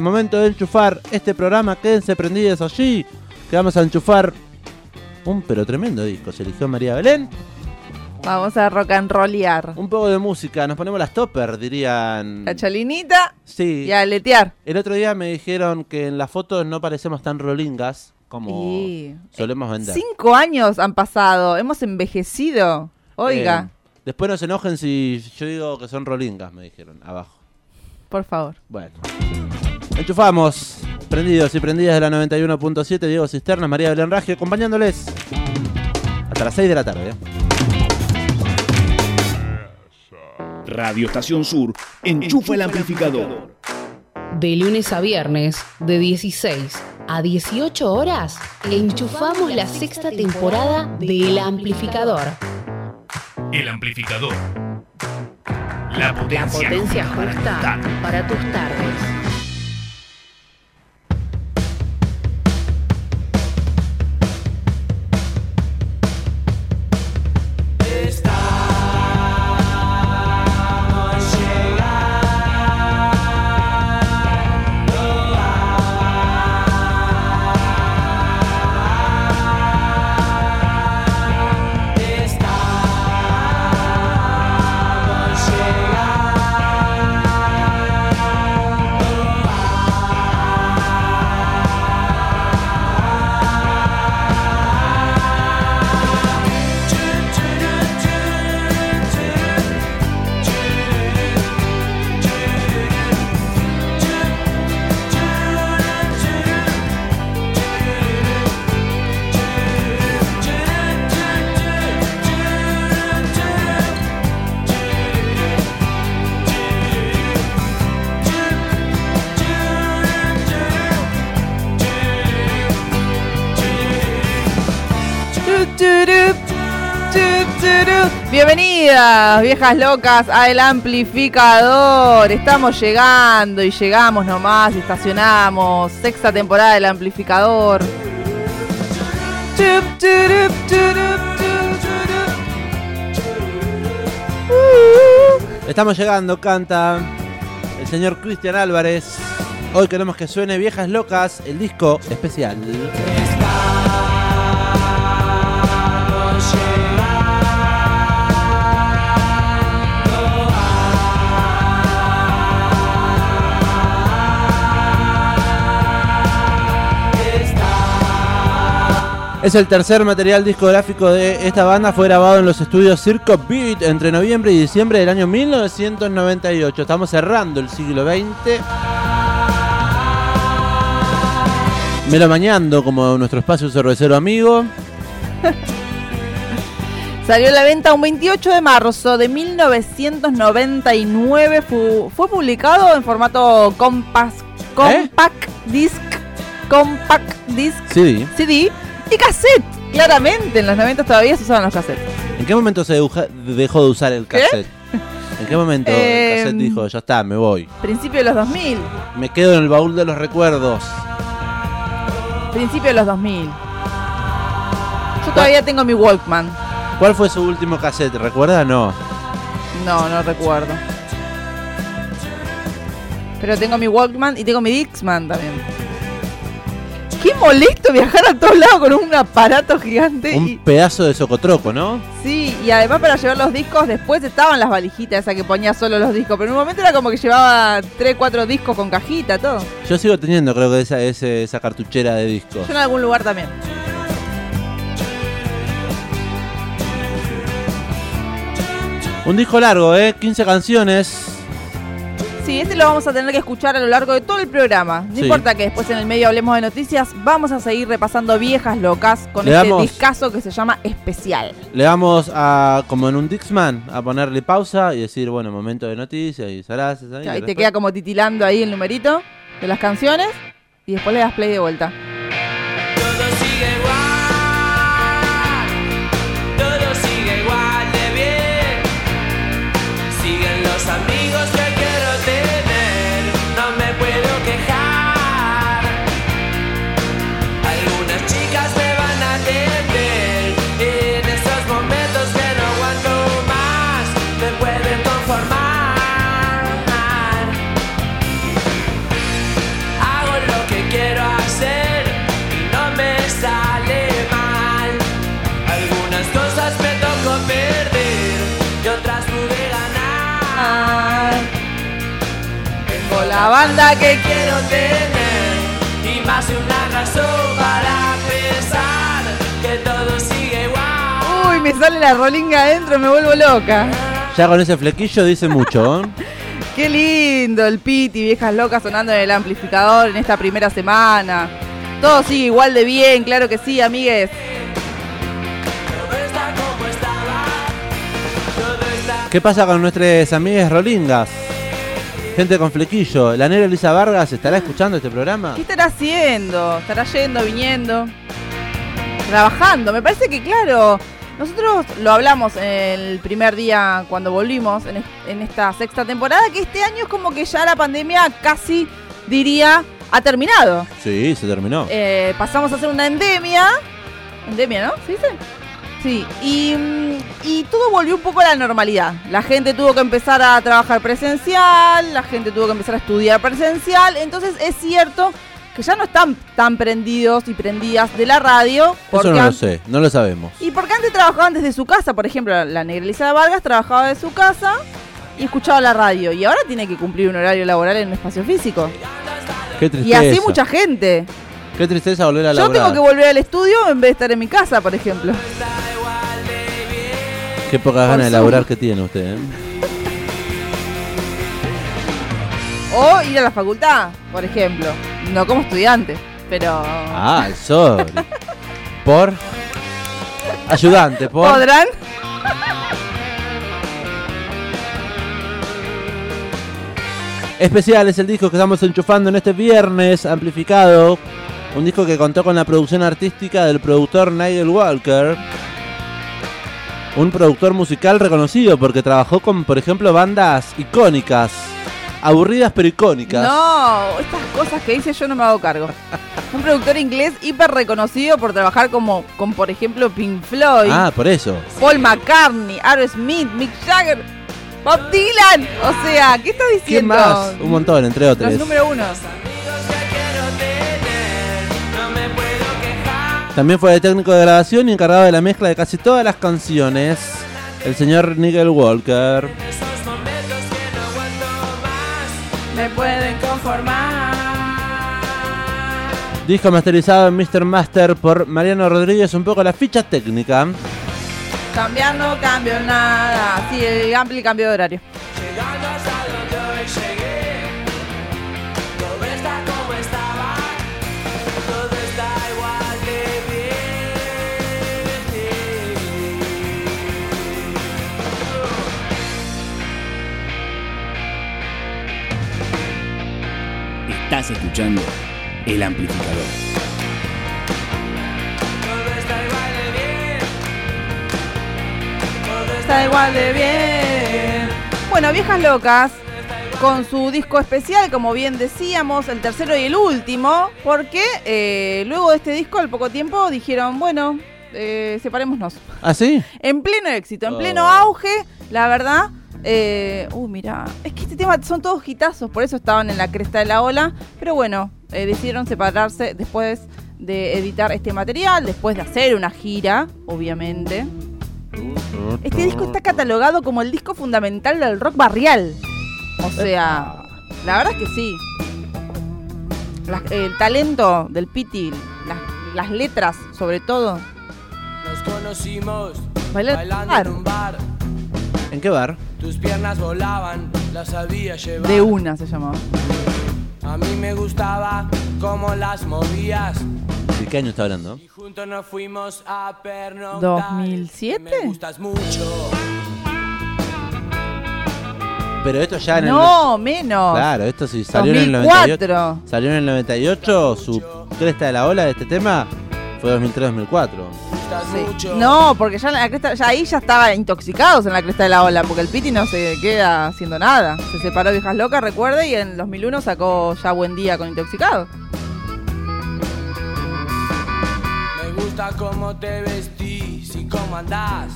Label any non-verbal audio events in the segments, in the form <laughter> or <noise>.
Momento de enchufar este programa, quédense prendidos allí, que vamos a enchufar un pero tremendo disco, se eligió María Belén. Vamos a rock and rollear. Un poco de música, nos ponemos las topper, dirían. La chalinita Sí. y a letear. El otro día me dijeron que en las fotos no parecemos tan rolingas como Y- solemos vender. Cinco años han pasado, hemos envejecido. Oiga, Eh, después no se enojen si yo digo que son rolingas, me dijeron, abajo. por favor. Bueno. Enchufamos, prendidos y prendidas de la 91.7, Diego Cisterna, María Belén Raggio, acompañándoles hasta las 6 de la tarde. Radio Estación Sur, enchufa el amplificador. De lunes a viernes, de 16 a 18 horas, enchufamos la sexta temporada de El Amplificador. El amplificador. La La potencia, potencia para justa para tus tardes. Viejas locas, a El Amplificador. Estamos llegando y llegamos nomás, estacionamos. Sexta temporada del Amplificador. Estamos llegando, canta el señor Cristian Álvarez. Hoy queremos que suene Viejas Locas, el disco especial. Es el tercer material discográfico de esta banda, fue grabado en los estudios Circo Beat entre noviembre y diciembre del año 1998. Estamos cerrando el siglo XX. Melomañando como nuestro espacio cervecero amigo. <laughs> Salió a la venta un 28 de marzo de 1999. Fu- fue publicado en formato compact disc, compact disc, Sí. CD y cassette. Claramente, en los 90 todavía se usaban los cassettes. ¿En qué momento se dejó de usar el ¿Qué? cassette? ¿En qué momento <laughs> Eh, el cassette dijo, ya está, me voy? Principio de los 2000. Me quedo en el baúl de los recuerdos. Principio de los 2000. Yo todavía tengo mi Walkman. ¿Cuál fue su último cassette? ¿Recuerda? No. No, no recuerdo. Pero tengo mi Walkman y tengo mi Dixman también. Qué molesto viajar a todos lados con un aparato gigante. Un y- pedazo de socotroco, ¿no? Sí, y además para llevar los discos, después estaban las valijitas esas que ponía solo los discos, pero en un momento era como que llevaba 3, 4 discos con cajita, todo. Yo sigo teniendo, creo que esa, esa cartuchera de discos. Yo en algún lugar también. Un disco largo, ¿eh? 15 canciones. Sí, este lo vamos a tener que escuchar a lo largo de todo el programa. No Sí. importa que después en el medio hablemos de noticias, vamos a seguir repasando viejas locas con Le este damos- discazo que se llama Especial. Le vamos a, como en un Dixman, a ponerle pausa y decir, bueno, momento de noticias y ahí. Ahí y te queda como titilando ahí el numerito de las canciones y después le das play de vuelta. Banda que quiero tener y más de una razón para pensar que todo sigue igual. Uy, me sale la rolinga adentro, me vuelvo loca. Ya con ese flequillo dice mucho, ¿eh? <laughs> Qué lindo el Piti, viejas locas sonando en el amplificador en esta primera semana. Todo sigue igual de bien, claro que sí, amigues. ¿Qué pasa con nuestras amigas rolingas? Gente con flequillo. ¿La negra Elisa Vargas estará escuchando este programa? ¿Qué estará haciendo? ¿Estará yendo, viniendo? Trabajando. Me parece que, claro, nosotros lo hablamos el primer día cuando volvimos en esta sexta temporada, que este año es como que ya la pandemia casi, diría, ha terminado. Sí, se terminó. Eh, pasamos a ser una endemia. Endemia, ¿no? ¿Se dice? Sí, y, mm, y todo volvió un poco a la normalidad. La gente tuvo que empezar a trabajar presencial, la gente tuvo que empezar a estudiar presencial. Entonces es cierto que ya no están tan prendidos y prendidas de la radio. Eso no lo sé, no lo sabemos. Y porque antes trabajaban desde su casa. Por ejemplo, la negra Elisa Vargas trabajaba desde su casa y escuchaba la radio. Y ahora tiene que cumplir un horario laboral en un espacio físico. Qué Y tristeza. así mucha gente. Qué tristeza volver a Yo laburar. tengo que volver al estudio en vez de estar en mi casa, por ejemplo. Qué pocas ganas de laburar que tiene usted, ¿eh? O ir a la facultad, por ejemplo. No como estudiante, pero... Ah, sorry. Por. Ayudante, por. ¿Podrán? Especial es el disco que estamos enchufando en este viernes, amplificado. Un disco que contó con la producción artística del productor Nigel Walker. Un productor musical reconocido porque trabajó con, por ejemplo, bandas icónicas. Aburridas pero icónicas. No, estas cosas que dice yo no me hago cargo. Un productor inglés hiper reconocido por trabajar como, con, por ejemplo, Pink Floyd, Ah, por eso. Paul McCartney, Aerosmith, Mick Jagger, Bob Dylan. O sea, ¿qué estás ¿Quién diciendo? más? Un montón, entre Los otros. número uno. También fue de técnico de grabación y encargado de la mezcla de casi todas las canciones. El señor Nigel Walker. Esos momentos que no aguanto más. Me pueden conformar. Disco masterizado en Mr. Master por Mariano Rodríguez. Un poco la ficha técnica. Cambiar no cambio nada. Sí, el ampli cambio de horario. Llegando hasta donde hoy Estás escuchando El Amplificador. Todo está igual de bien. Todo Está igual de bien. Bueno, Viejas Locas, con su disco especial, como bien decíamos, el tercero y el último, porque eh, luego de este disco, al poco tiempo, dijeron, bueno, eh, separémonos. ¿Ah, sí? En pleno éxito, en Oh. pleno auge, la verdad. Eh, uh, mira, es que este tema son todos hitazos, por eso estaban en la cresta de la ola. Pero bueno, eh, decidieron separarse después de editar este material, después de hacer una gira, obviamente. Este disco está catalogado como el disco fundamental del rock barrial. O sea, la verdad es que sí. La- el talento del Piti, las, las letras sobre todo. Nos conocimos bailando en un bar. ¿En qué bar? Tus piernas volaban, las sabía llevar. De una se llamaba. A mí me gustaba cómo las movías. ¿De qué año está hablando? Y juntos nos fuimos a pernoctar. 2007. Me gustas mucho. Pero esto ya en No, el. menos. Claro, esto sí salió en el 98. 2004. Salió en el 98. Su cresta de la ola de este tema fue 2003-2004. Me gustas Sí. mucho. No, porque ya, en la cresta- ya ahí ya estaba intoxicados en la cresta de la ola, porque el Piti no se queda haciendo nada. Se separó Viejas Locas, recuerde, y en 2001 sacó ya Buen Día con Intoxicado. Me gusta cómo te vestís y cómo andás.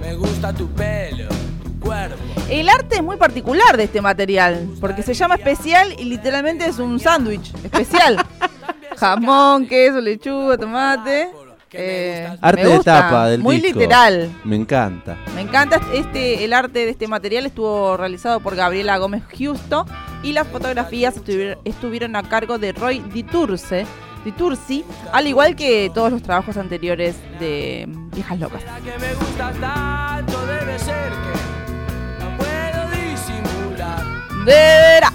Me gusta tu pelo, tu cuerpo. El arte es muy particular de este material, porque se llama especial y literalmente es un sándwich especial. <laughs> Jamón, queso, lechuga, tomate. Eh, Arte me de tapa del Muy disco. literal. Me encanta. Me encanta este el arte de este material estuvo realizado por Gabriela Gómez Justo y las fotografías estuvieron, estuvieron a cargo de Roy Diturce, Ditursi, al igual que todos los trabajos anteriores de Viejas Locas. La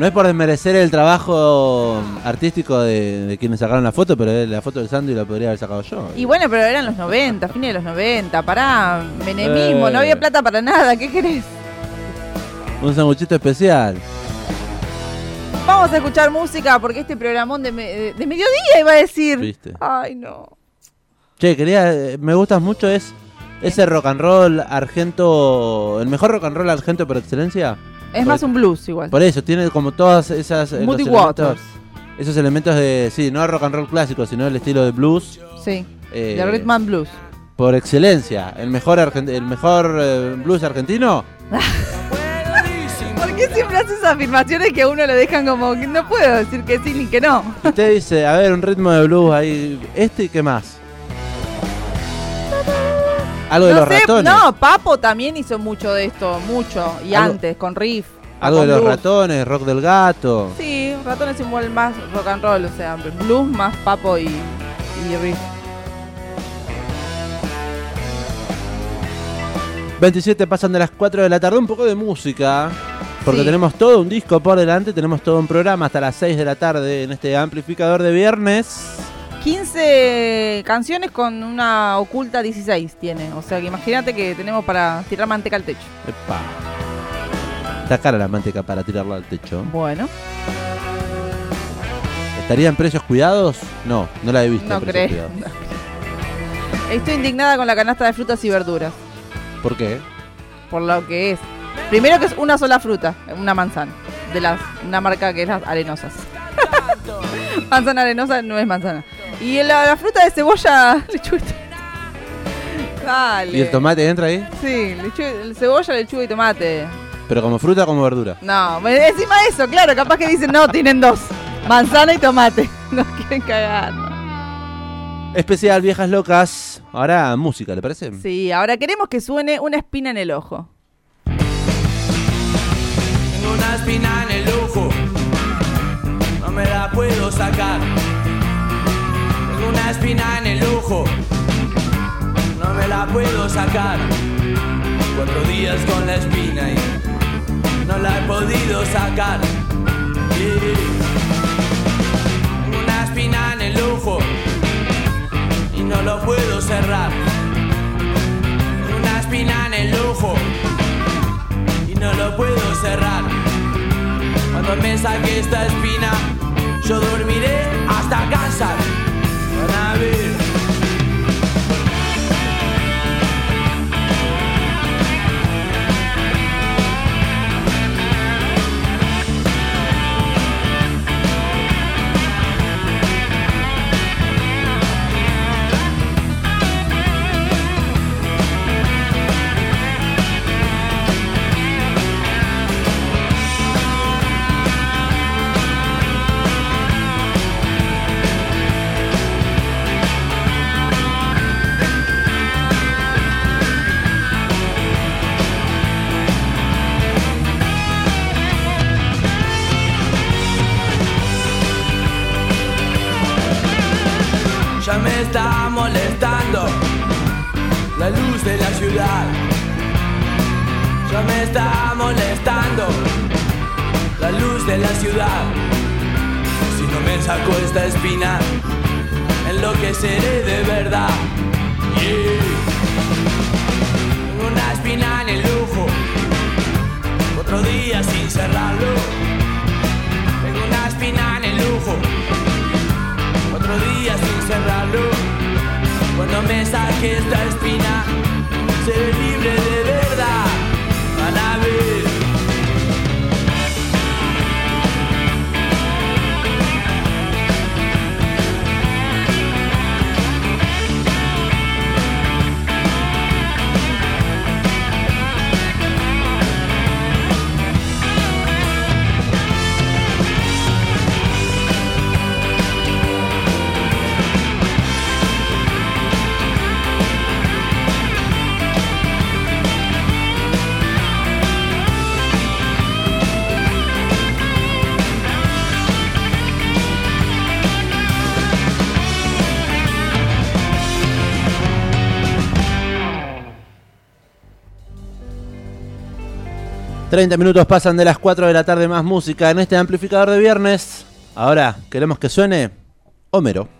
no es por desmerecer el trabajo artístico de, de quienes sacaron la foto, pero la foto del Sandy la podría haber sacado yo. Y bueno, pero eran los 90, fines de los 90, pará, menemismo, Eh. no había plata para nada, ¿qué querés? Un sanguchito especial. Vamos a escuchar música porque este programón de, me- de mediodía iba a decir. ¿Viste? Ay, no. Che, quería, eh, me gustas mucho es ese rock and roll argento, el mejor rock and roll argento por excelencia. Es más un blues igual. Por eso, tiene como todas esas... eh, los elementos- Waters. Esos elementos de, sí, no rock and roll clásico, sino el estilo de blues. Sí, eh, Rhythm and Blues. por excelencia. El mejor, argen- el mejor eh, blues argentino. <laughs> ¿Por qué siempre haces afirmaciones que a uno lo dejan como que no puedo decir que sí ni que no? Usted dice, a ver, un ritmo de blues ahí. Este y qué más. Algo de no los sé, ratones. no, Papo también hizo mucho de esto, mucho. Y Algo- antes, con riff. Algo de los blues. ratones, rock del gato. Sí, ratones igual más rock and roll, o sea, blues más Papo y, y riff. 27 pasan de las 4 de la tarde, un poco de música. Porque Sí. tenemos todo un disco por delante, tenemos todo un programa hasta las 6 de la tarde en este amplificador de viernes. 15 canciones con una oculta 16 tiene. O sea que imagínate que tenemos para tirar manteca al techo. Epa. Está cara la manteca para tirarla al techo. Bueno, ¿Estarían precios cuidados? No, no la he visto. no en cuidados. <laughs> Estoy indignada con la canasta de frutas y verduras. ¿Por qué? Por lo que es. Primero que es una sola fruta, una manzana. De las, una marca que es las arenosas. <laughs> manzana arenosa no es manzana. Y la, la fruta de cebolla, <laughs> lechuga. y- Dale. ¿Y el tomate entra ahí? Sí, lechuga- cebolla, lechuga y tomate. Pero como fruta o como verdura. No, encima de eso, claro, capaz que dicen no, tienen dos. Manzana y tomate. <laughs> Nos quieren cagar. ¿no? Especial Viejas Locas. Ahora música, ¿le parece? Sí, ahora queremos que suene una espina en el ojo. Tengo una espina en el ojo, no me la puedo sacar. Una espina en el ojo, no me la puedo sacar. Cuatro días con la espina y no la he podido sacar. Yeah. Una espina en el ojo y no lo puedo cerrar. Una espina en el ojo y no lo puedo cerrar. Cuando me saque esta espina, yo dormiré hasta cansar. Me está molestando la luz de la ciudad. Si no me saco esta espina, enloqueceré de verdad. Yeah. Una espina en el ojo, otro día sin cerrarlo. Tengo una espina en el ojo otro día sin cerrarlo. Cuando me saque esta espina, seré libre de verdad. 30 minutos pasan de las 4 de la tarde más música en este amplificador de viernes. Ahora, queremos que suene Homero.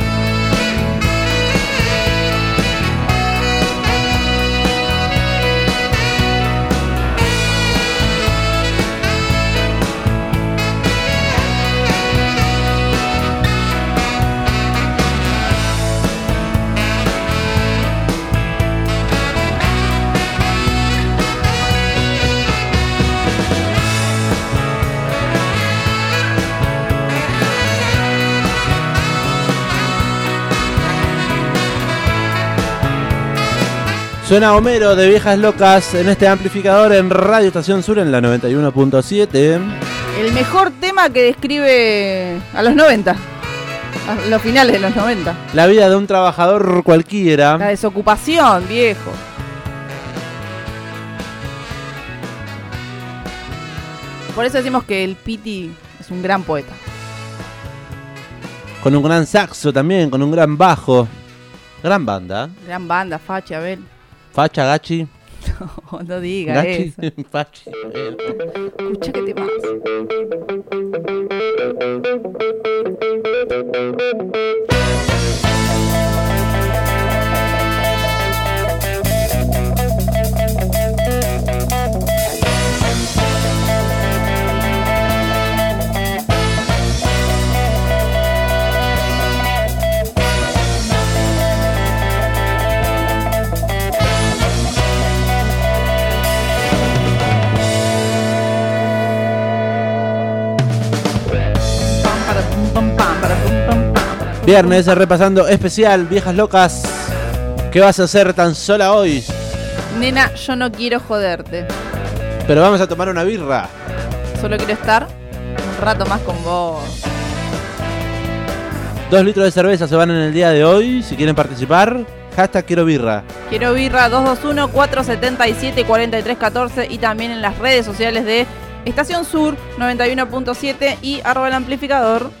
Suena Homero de Viejas Locas en este amplificador en Radio Estación Sur en la 91.7. El mejor tema que describe a los 90. A los finales de los 90. La vida de un trabajador cualquiera. La desocupación, viejo. Por eso decimos que el Piti es un gran poeta. Con un gran saxo también, con un gran bajo. Gran banda. Gran banda, Fachi, Abel. Facha, gachi. <laughs> No, no digas gachi, eso. <laughs> Facha. Escucha que te vas. Viernes repasando especial, viejas locas. ¿Qué vas a hacer tan sola hoy? Nena, yo no quiero joderte. Pero vamos a tomar una birra. Solo quiero estar un rato más con vos. Dos litros de cerveza se van en el día de hoy. Si quieren participar, hashtag quiero birra. Quiero birra 221-477-4314 y también en las redes sociales de Estación Sur 91.7 y arroba el amplificador.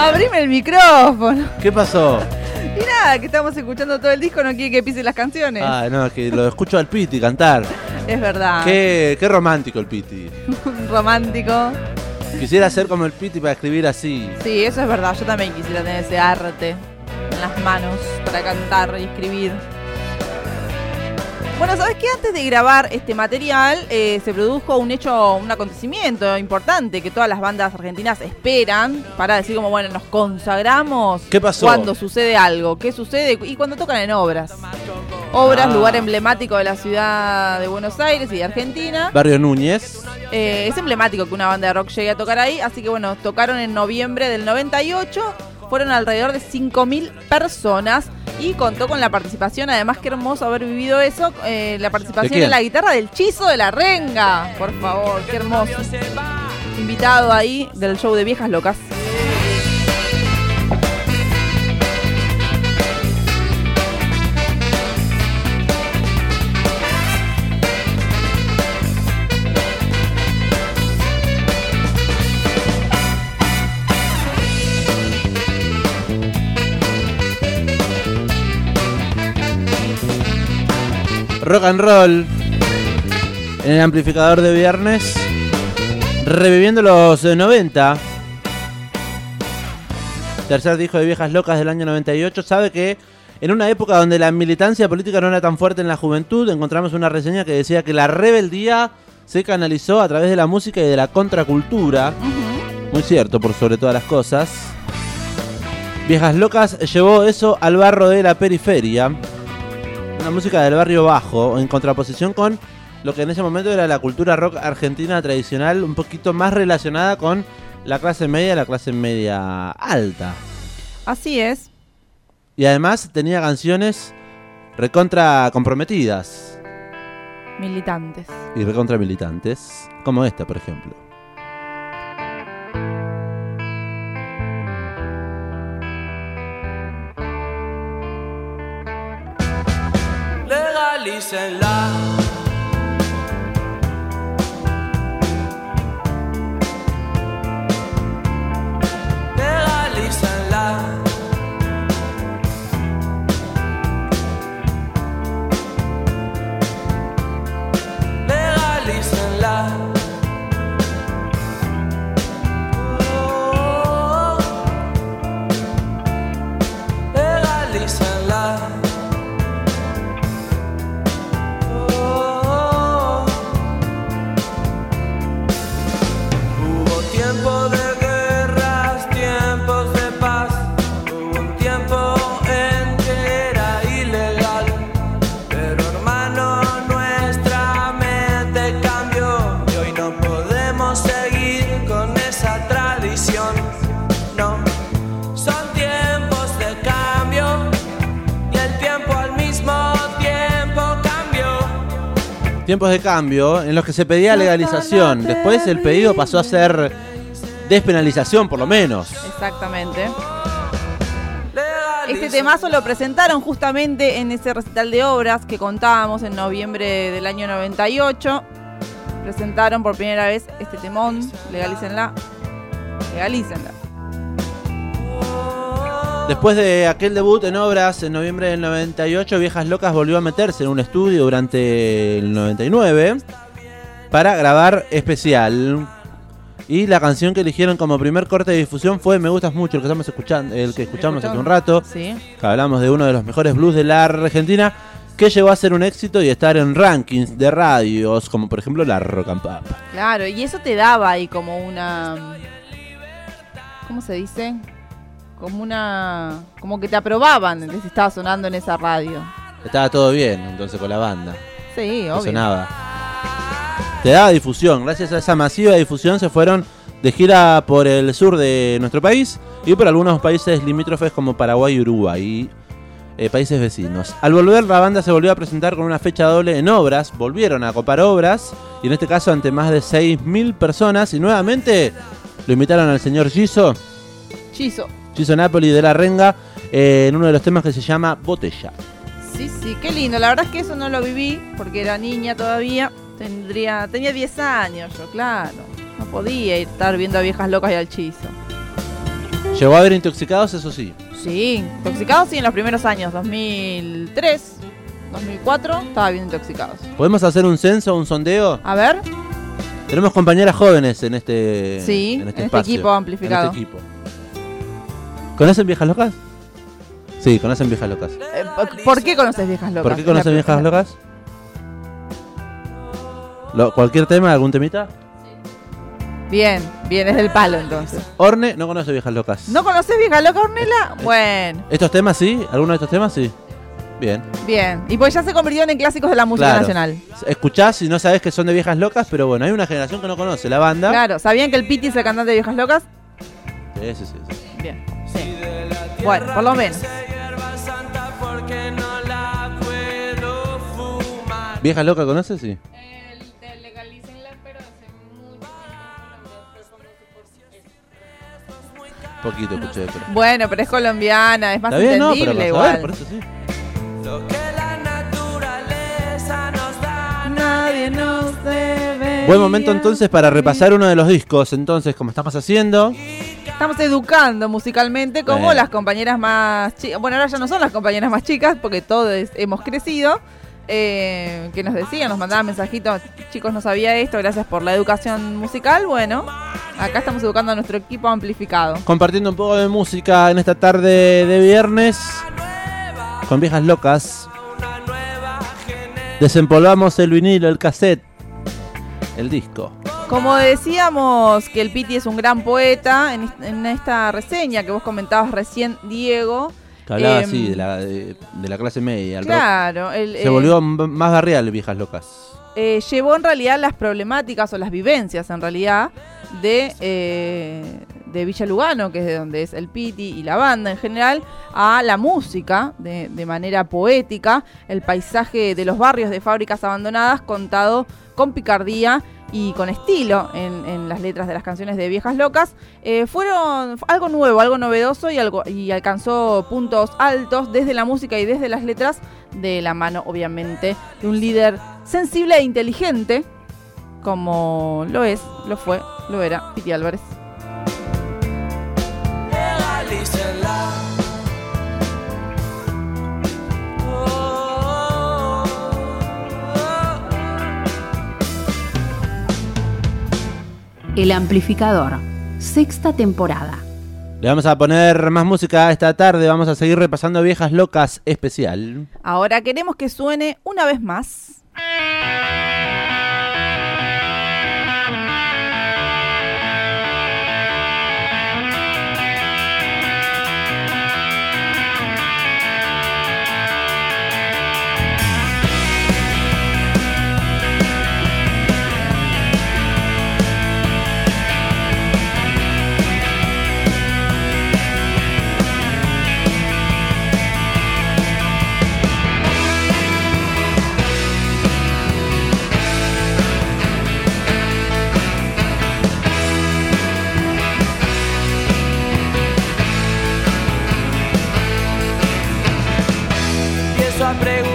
<laughs> Abrime el micrófono. ¿Qué pasó? Y nada, que estamos escuchando todo el disco, no quiere que pise las canciones. Ah, no, es que lo escucho al Piti cantar. Es verdad. Qué, qué romántico el Piti. <laughs> Romántico. Quisiera ser como el Piti para escribir así. Sí, eso es verdad. Yo también quisiera tener ese arte en las manos para cantar y escribir. Bueno, ¿sabes qué? Antes de grabar este material eh, se produjo un hecho, un acontecimiento importante que todas las bandas argentinas esperan para decir como, bueno, nos consagramos ¿Qué pasó? cuando sucede algo. ¿Qué sucede? Y cuando tocan en obras. Obras, Ah. lugar emblemático de la ciudad de Buenos Aires y de Argentina. Barrio Núñez. Eh, es emblemático que una banda de rock llegue a tocar ahí, así que bueno, tocaron en noviembre del 98, fueron alrededor de 5.000 personas y contó con la participación, además qué hermoso haber vivido eso, eh, la participación en la guitarra del Chizo de la Renga, por favor, qué hermoso. Invitado ahí del show de Viejas Locas. Rock and roll. En el amplificador de viernes. Reviviendo los eh, 90. Tercer disco de Viejas Locas del año 98. Sabe que en una época donde la militancia política no era tan fuerte en la juventud, encontramos una reseña que decía que la rebeldía se canalizó a través de la música y de la contracultura. Muy cierto, por sobre todas las cosas. Viejas Locas llevó eso al barro de la periferia. Una música del barrio bajo, en contraposición con lo que en ese momento era la cultura rock argentina tradicional, un poquito más relacionada con la clase media y la clase media alta. Así es. Y además tenía canciones recontra comprometidas Militantes. y recontra militantes, como esta, por ejemplo. Legalícenla. Tiempos de cambio en los que se pedía legalización. Después el pedido pasó a ser despenalización, por lo menos. Exactamente. Este temazo lo presentaron justamente en ese recital de obras que contábamos en noviembre del año 98. Presentaron por primera vez este temón. Legalícenla. Legalícenla. Después de aquel debut en obras en noviembre del 98, Viejas Locas volvió a meterse en un estudio durante el 99 para grabar especial. Y la canción que eligieron como primer corte de difusión fue Me gustas mucho, el que estamos escuchando, el que escuchamos hace un rato. Sí. Que hablamos de uno de los mejores blues de la Argentina, que llegó a ser un éxito y estar en rankings de radios, como por ejemplo la Rock and Pop. Claro, y eso te daba ahí como una. ¿Cómo se dice? Como una. Como que te aprobaban de si estaba sonando en esa radio. Estaba todo bien entonces con la banda. Sí, obvio. sonaba. Te daba difusión. Gracias a esa masiva difusión se fueron de gira por el sur de nuestro país y por algunos países limítrofes como Paraguay y Uruguay, eh, países vecinos. Al volver, la banda se volvió a presentar con una fecha doble en obras. Volvieron a copar obras y en este caso ante más de 6.000 personas. Y nuevamente lo invitaron al señor Giso, Chizo. Giso Napoli de la Renga, eh, en uno de los temas que se llama Botella. Sí, sí, qué lindo. La verdad es que eso no lo viví porque era niña todavía. Tendría, tenía 10 años yo, claro. No podía ir estar viendo a viejas locas y al chizo. Llegó a haber intoxicados, eso sí. Sí, intoxicados sí en los primeros años, 2003, 2004, estaba bien intoxicados. ¿Podemos hacer un censo, un sondeo? A ver, Tenemos compañeras jóvenes en este, Sí, en este, en este equipo amplificado. en este equipo. ¿Conocen viejas locas? Sí, conocen viejas locas. eh, ¿por qué conoces viejas locas? ¿Por qué conocen La- viejas locas? Lo- ¿Cualquier tema, algún temita? Bien, bien, es del palo entonces. Orne no conoce viejas locas. ¿No conoces viejas locas, Ornella? Bueno, ¿Estos temas sí? ¿Alguno de estos temas sí? Bien. bien. Y pues ya se convirtieron en clásicos de la música Claro. nacional. Escuchás y no sabés que son de viejas locas, pero bueno, hay una generación que no conoce la banda. Claro, ¿sabían que el Piti es el cantante de viejas locas? Sí, sí, sí, sí. Bien, sí. Bueno, por lo menos. ¿Viejas locas conoces? Sí. Poquito escuché, pero. Bueno, pero es colombiana, es más no, pero entendible saber, igual. por eso sí. Nadie nos debe. Buen momento entonces para repasar uno de los discos, entonces, como estamos haciendo. Estamos educando musicalmente como las compañeras más chicas. Bueno, ahora ya no son las compañeras más chicas porque todos hemos crecido. eh, que nos decían, nos mandaban mensajitos, chicos, no sabía esto, gracias por la educación musical. Bueno, acá estamos educando a nuestro equipo amplificado. Compartiendo un poco de música en esta tarde de viernes. Con viejas locas. Desempolvamos el vinilo, el cassette, el disco. Como decíamos que el Piti es un gran poeta, en, est- en esta reseña que vos comentabas recién, Diego. Que hablaba Em, así de la, de, de la clase media. Claro, el, Se eh, volvió más barrial, viejas locas. eh, llevó en realidad las problemáticas o las vivencias en realidad de, eh, de Villa Lugano, que es de donde es el Piti y la banda en general, a la música de, manera poética, el paisaje de los barrios de fábricas abandonadas contado con picardía y con estilo en, en las letras de las canciones de Viejas Locas, eh, fueron fue algo nuevo, algo novedoso y, algo, y alcanzó puntos altos desde la música y desde las letras, de la mano obviamente de un líder sensible e inteligente, como lo es, lo fue, lo era Piti Álvarez. El amplificador. Sexta temporada. Le vamos a poner más música esta tarde. Vamos a seguir repasando Viejas Locas especial. Ahora queremos que suene una vez más. emprego.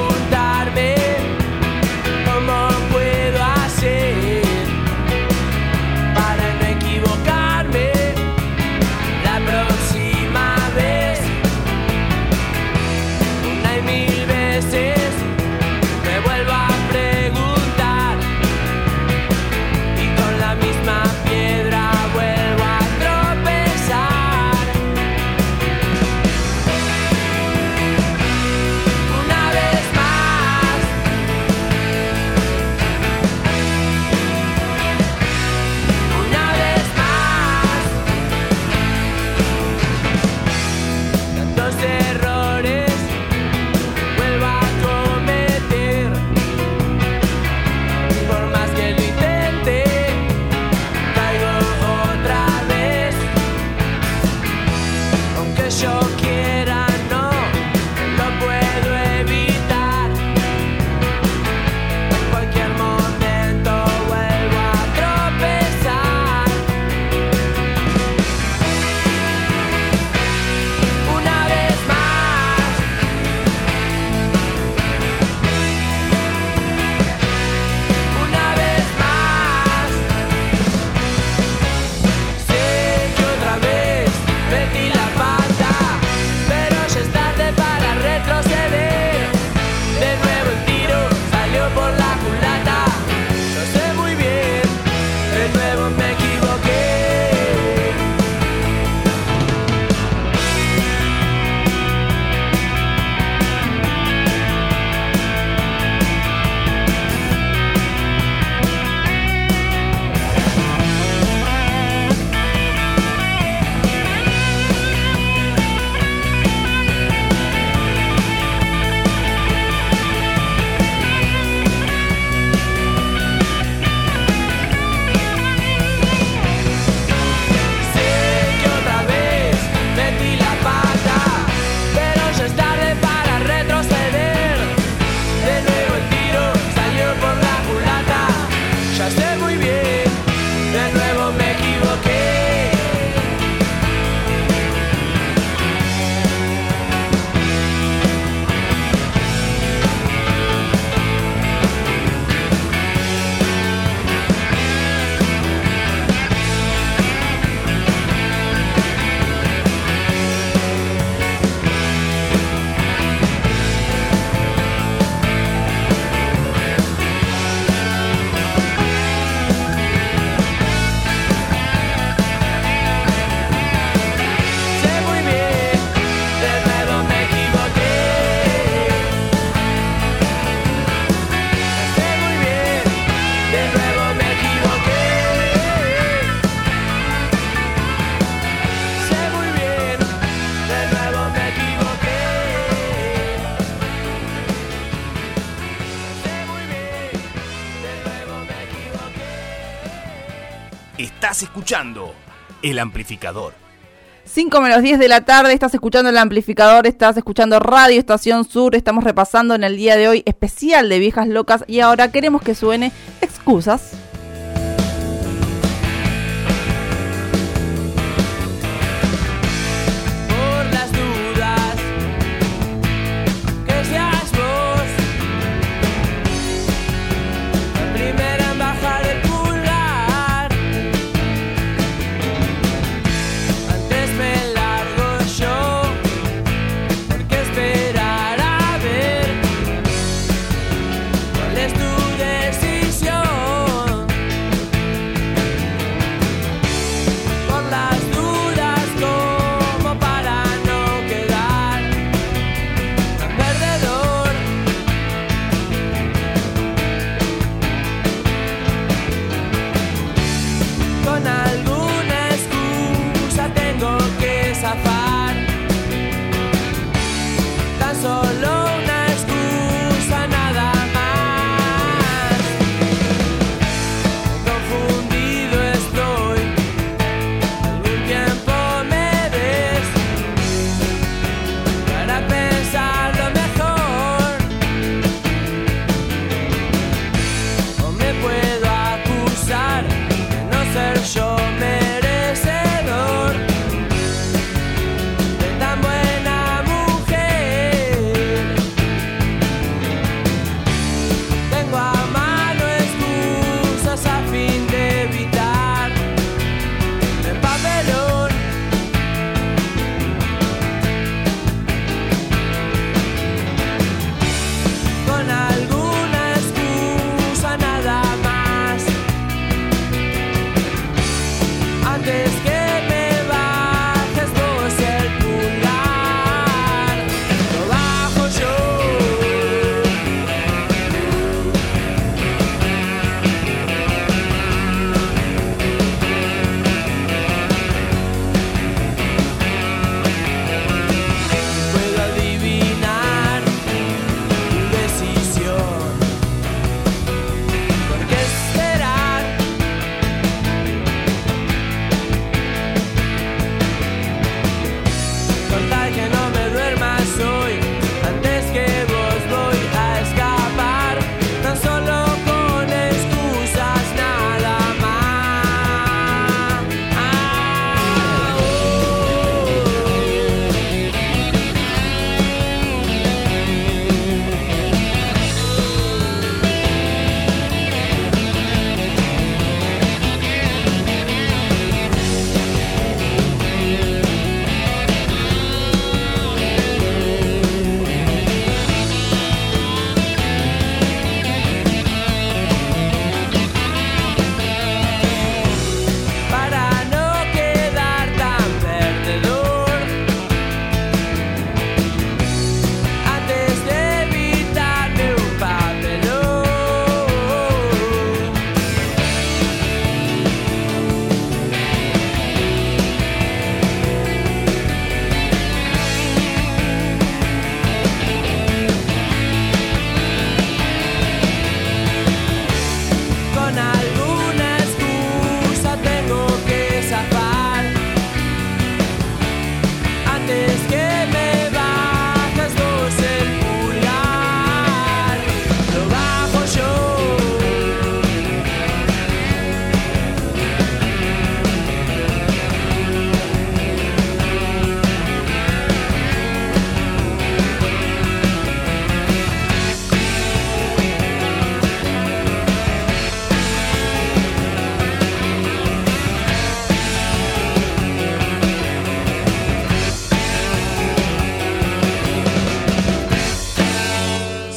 Escuchando El Amplificador. 5 menos 10 de la tarde, estás escuchando el amplificador, estás escuchando Radio Estación Sur, estamos repasando en el día de hoy especial de Viejas Locas y ahora queremos que suene excusas.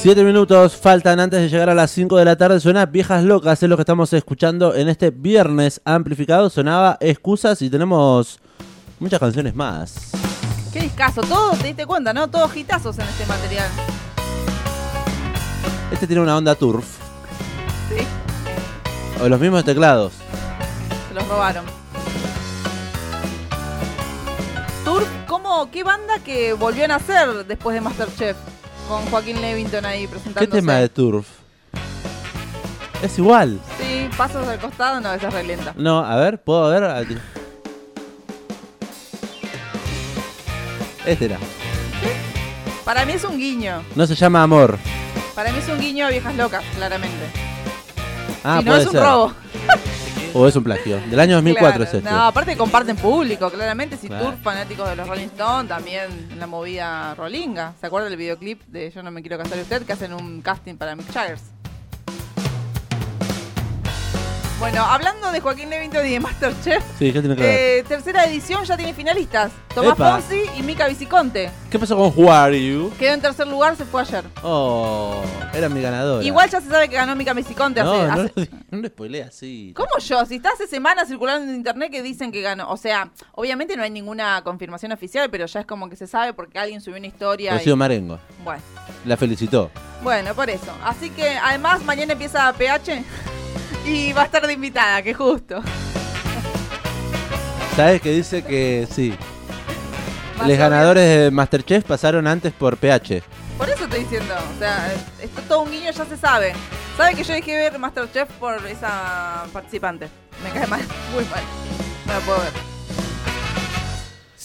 Siete minutos faltan antes de llegar a las 5 de la tarde. Suena Viejas Locas, es lo que estamos escuchando en este viernes amplificado. Sonaba Excusas y tenemos muchas canciones más. Qué discazo, todo, te diste cuenta, ¿no? Todos hitazos en este material. Este tiene una onda turf. Sí, O los mismos teclados. se los robaron. Turf, ¿cómo, ¿qué banda que volvió a nacer después de Masterchef? Con Joaquín Levington ahí ¿Qué presentándose. tema de turf? Es igual. Sí, pasos al costado, no, esa es re lenta. No, a ver, ¿puedo ver? Este era. Para mí es un guiño. No se llama amor. Para mí es un guiño a viejas locas, claramente. Ah, si no puede es un ser. robo. O es un plagio. Del año 2004 Claro. es este. No, aparte comparten público, claramente. Si Claro. tour fanáticos de los Rolling Stones, también la movida Rollinga. ¿Se acuerda del videoclip de Yo no me quiero casar usted? Que hacen un casting para Mick Jagger. Bueno, hablando de Joaquín Levington y de Masterchef, Sí, ¿qué tiene que ver? eh, tercera edición ya tiene finalistas. Tomás Epa. Fonsi y Mica Viciconte. ¿Qué pasó con Who Are You? Quedó en tercer lugar, se fue ayer. Oh, era mi ganadora. Igual ya se sabe que ganó Mica Viciconte No, hace, no, hace- <laughs> lo- no le spoilé así. ¿Cómo yo? Si está hace semanas circulando en internet que dicen que ganó. O sea, obviamente no hay ninguna confirmación oficial, pero ya es como que se sabe porque alguien subió una historia. y- Rocío Marengo. Bueno, La felicitó. bueno, por eso. Así que además mañana empieza PH y va a estar de invitada, que justo. ¿Sabes que dice que sí? Los ganadores de Masterchef pasaron antes por PH. Por eso estoy diciendo. O sea, esto todo un guiño ya se sabe. Sabe que yo dejé ver Masterchef por esa participante. Me cae mal, <laughs> muy mal. No la puedo ver.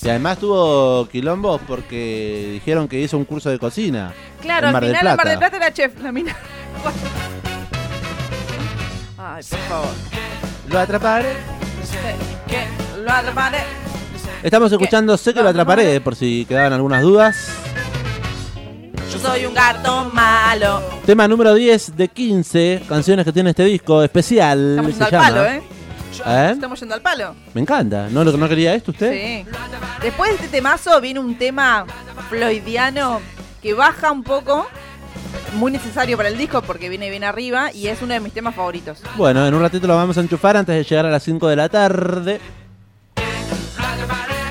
Y además tuvo quilombos porque dijeron que hizo un curso de cocina. Claro, en al Mar del final en Mar del Plata. Plata era chef, la mina. <laughs> Ay, por favor. Lo atraparé. Que lo atraparé. Estamos escuchando Sé que lo atraparé, por si quedaban algunas dudas. Yo soy un gato malo. Tema número 10 de 15 canciones que tiene este disco especial. Estamos yendo al llama. palo, ¿eh? ¿Eh? Estamos yendo al palo. Me encanta. ¿No, lo- ¿No quería esto usted? Sí. Después de este temazo viene un tema floydiano que baja un poco. Muy necesario para el disco porque viene bien arriba y es uno de mis temas favoritos. Bueno, en un ratito lo vamos a enchufar antes de llegar a las 5 de la tarde.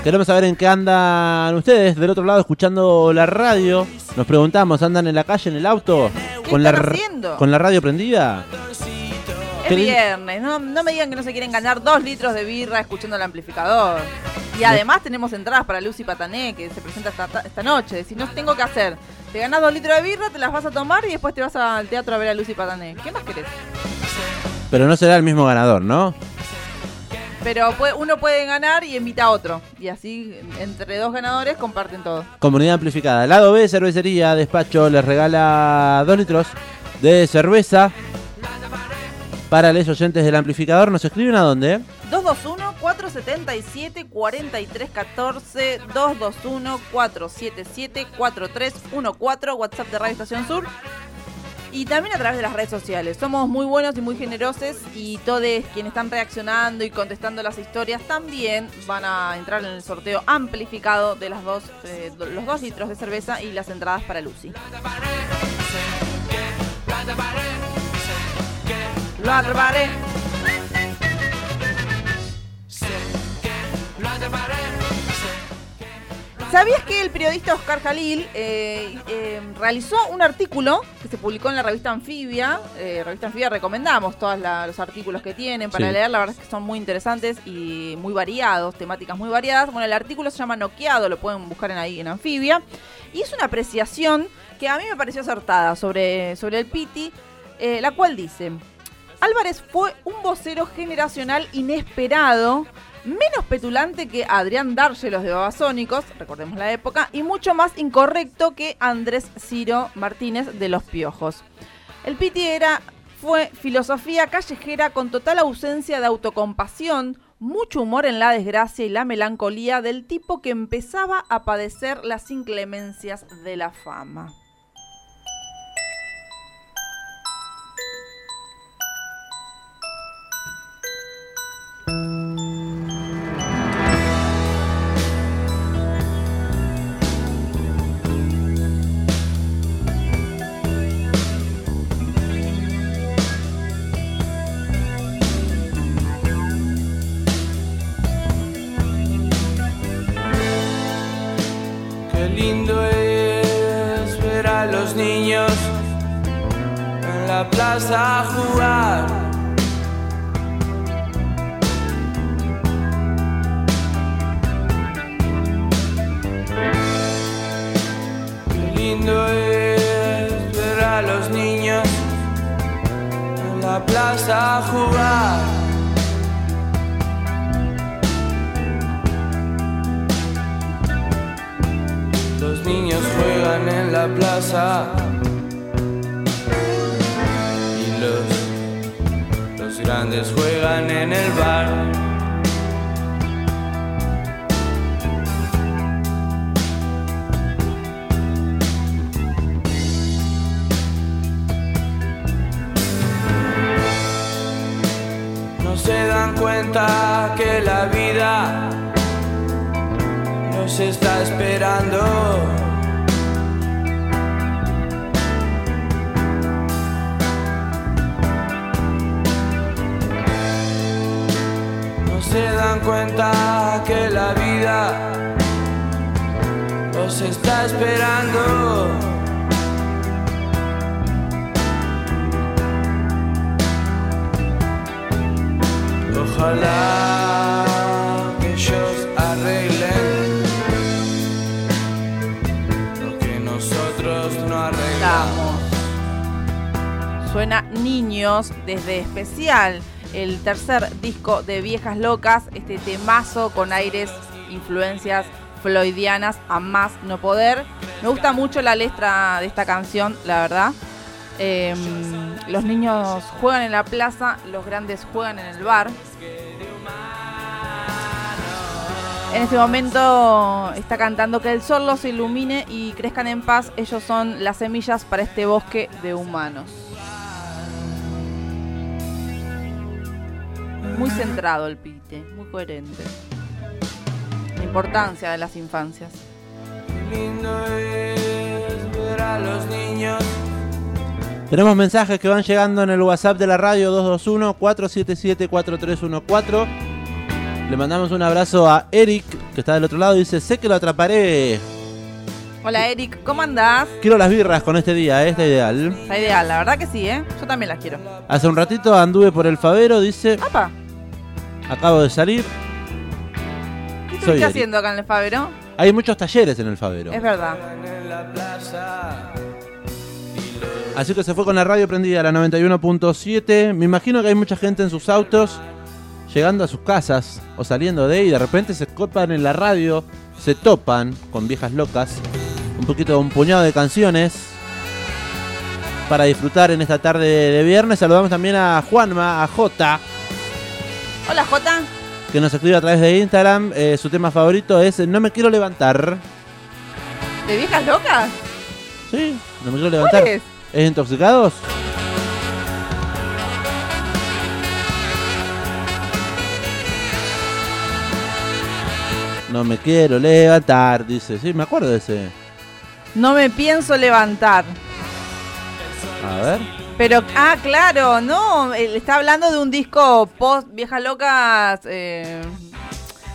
Queremos saber en qué andan ustedes del otro lado escuchando la radio. Nos preguntamos, ¿andan en la calle, en el auto? ¿Qué la, están r- haciendo? ¿Con la radio prendida? Es viernes, no, no me digan que no se quieren ganar dos litros de birra escuchando el amplificador. Y además tenemos entradas para Lucy Patané, que se presenta esta, esta noche. Si no tengo que hacer, te ganás dos litros de birra, te las vas a tomar y después te vas al teatro a ver a Lucy Patané. ¿Qué más querés? Pero no será el mismo ganador, ¿no? Pero uno puede ganar y invita a otro. Y así, entre dos ganadores, comparten todo. Comunidad amplificada. Lado B, cervecería, despacho, les regala 2 litros de cerveza. Para los oyentes del amplificador, ¿nos escriben a dónde? 221-477-4314, 221-477-4314, WhatsApp de Radio Estación Sur. Y también a través de las redes sociales. Somos muy buenos y muy generosos y todos quienes están reaccionando y contestando las historias también van a entrar en el sorteo amplificado de las dos, eh, los dos litros de cerveza y las entradas para Lucy. Lo atraparé. ¿Sabías que el periodista Oscar Jalil eh, eh, realizó un artículo que se publicó en la revista Anfibia? Eh, revista Anfibia recomendamos todos la- los artículos que tienen para Sí. leer, la verdad es que son muy interesantes y muy variados, temáticas muy variadas. Bueno, el artículo se llama Noqueado, lo pueden buscar en ahí en Anfibia. Y es una apreciación que a mí me pareció acertada sobre, sobre el Piti, eh, la cual dice... Álvarez fue un vocero generacional inesperado, menos petulante que Adrián Dárgelos de Babasónicos, recordemos la época, y mucho más incorrecto que Andrés Ciro Martínez de Los Piojos. El Piti era, fue filosofía callejera con total ausencia de autocompasión, mucho humor en la desgracia y la melancolía del tipo que empezaba a padecer las inclemencias de la fama. Niños en la plaza jugar. Lindo es ver a los niños en la plaza a jugar. Los niños juegan en la plaza y los, los grandes juegan en el bar. Cuenta que la vida nos está esperando. No se dan cuenta que la vida nos está esperando. Ojalá que ellos arreglen lo que nosotros no arreglamos. Suena Niños desde especial, el tercer disco de Viejas Locas, este temazo con aires, influencias floydianas a más no poder. Me gusta mucho la letra de esta canción, la verdad. Eh, los niños juegan en la plaza, los grandes juegan en el bar. En este momento está cantando que el sol los ilumine y crezcan en paz. Ellos son las semillas para este bosque de humanos. Muy centrado el pite, muy coherente. La importancia de las infancias. Qué lindo es ver a los niños. Tenemos mensajes que van llegando en el WhatsApp de la radio 221-477-4314. Le mandamos un abrazo a Eric, que está del otro lado. Dice, sé que lo atraparé. Hola Eric, ¿cómo andás? Quiero las birras con este día, ¿eh? está ideal. Está ideal, la verdad que sí, ¿eh? Yo también las quiero. Hace un ratito anduve por el Favero, dice, ¡Apa! acabo de salir. ¿Qué Eric. haciendo acá en el Fabero? Hay muchos talleres en el Favero. Es verdad. Así que se fue con la radio prendida a la 91.7. Me imagino que hay mucha gente en sus autos, llegando a sus casas o saliendo de ahí. Y de repente se copan en la radio, se topan con viejas locas. Un poquito, un puñado de canciones para disfrutar en esta tarde de viernes. Saludamos también a Juanma, a Jota, Hola Jota. que nos escribe a través de Instagram. Eh, su tema favorito es No me quiero levantar. ¿De viejas locas? ¿Sí? No me quiero levantar. ¿Cuál es? ¿Es intoxicados? No me quiero levantar, dice. Sí, me acuerdo de ese. No me pienso levantar. A ver. Pero, ah, claro, no, él está hablando de un disco post Viejas Locas, eh,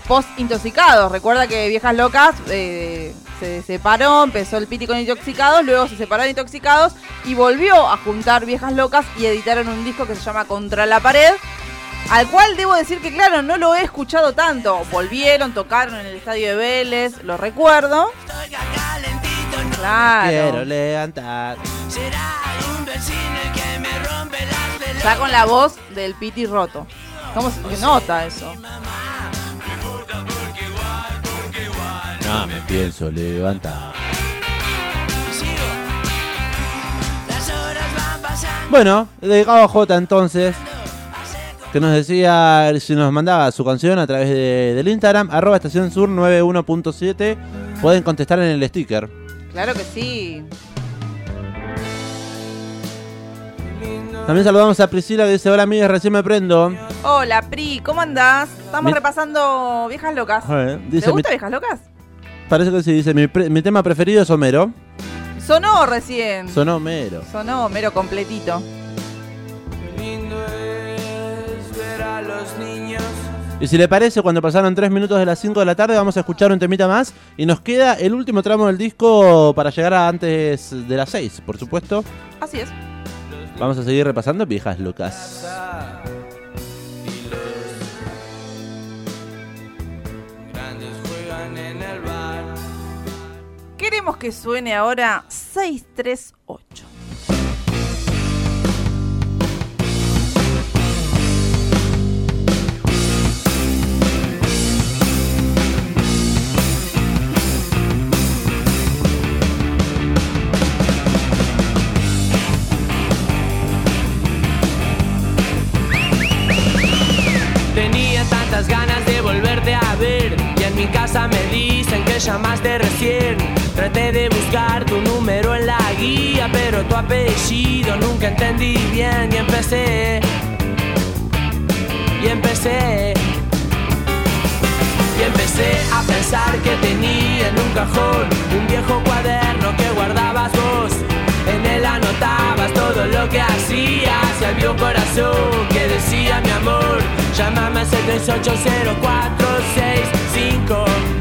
post intoxicados. Recuerda que Viejas Locas eh, se separó, empezó el Piti con Intoxicados, luego se separaron Intoxicados y volvió a juntar Viejas Locas y editaron un disco que se llama Contra la Pared. Al cual debo decir que, claro, no lo he escuchado tanto. Volvieron, tocaron en el estadio de Vélez, lo recuerdo. Quiero Claro. levantar. Ya con la voz del Piti roto. ¿Cómo se nota eso? Me pienso levantar. Bueno, dedicado a Jota entonces. Que nos decía si nos mandaba su canción a través de- del Instagram, arroba estación sur 91.7. Pueden contestar en el sticker. Claro que sí. También saludamos a Priscila que dice, hola amigas, recién me prendo. Hola, Pri, ¿cómo andás? Estamos Mi- repasando Viejas Locas. Eh, ¿Te dice, mi- gusta Viejas Locas? Parece que sí, dice, mi, pre- mi tema preferido es Homero. Sonó recién. Sonó Homero. Sonó mero completito. Qué lindo es ver a los niños. Y si le parece, cuando pasaron 3 minutos de las 5 de la tarde, vamos a escuchar un temita más. Y nos queda el último tramo del disco para llegar a antes de las 6, por supuesto. Así es. Vamos a seguir repasando viejas locas. Que suene ahora 638. Tenía tantas ganas de volverte a ver y en mi casa me dicen que llamaste Traté de buscar tu número en la guía, pero tu apellido nunca entendí bien y empecé. Y empecé. Y empecé a pensar que tenía en un cajón un viejo cuaderno que guardabas vos. En él anotabas todo lo que hacías y había un corazón que decía mi amor. Llámame al 7804665.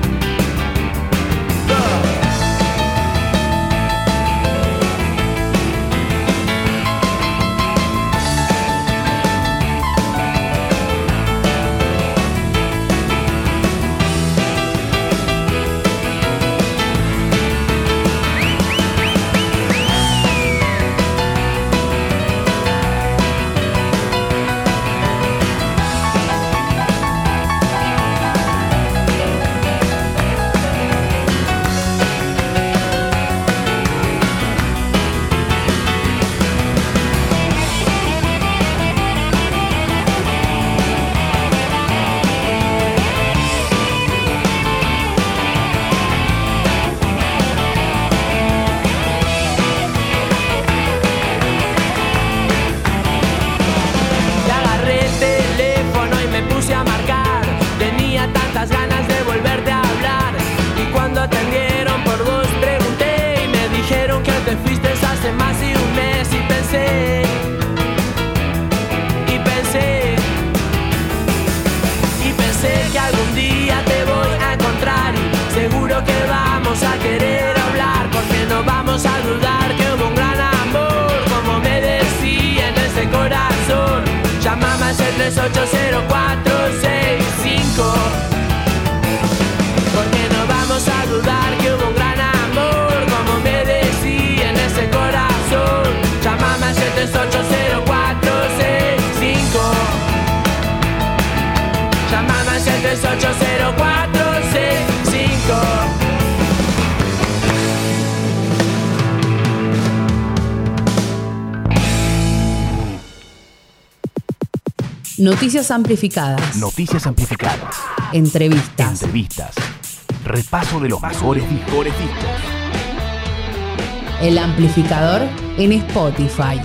Llámame al 7804665 Noticias amplificadas. Noticias amplificadas. Entrevistas. Entrevistas. Repaso de los mejores mejores discos. El amplificador en Spotify.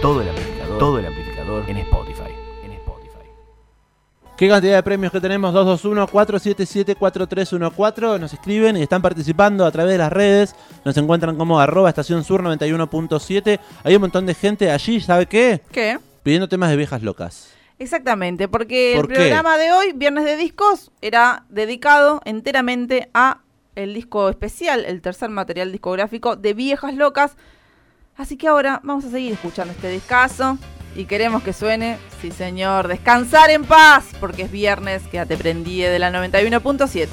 Todo el amplificador. Todo el amplificador ¿Qué cantidad de premios que tenemos? 221-477-4314. Nos escriben y están participando a través de las redes. Nos encuentran como arroba estación sur 91.7. Hay un montón de gente allí, ¿sabe qué? ¿Qué? Pidiendo temas de viejas locas. Exactamente, porque ¿Por el qué? programa de hoy, Viernes de Discos, era dedicado enteramente a el disco especial, el tercer material discográfico de Viejas Locas. Así que ahora vamos a seguir escuchando este discazo y queremos que suene, sí señor, descansar en paz, porque es viernes, quédate prendida de la 91.7.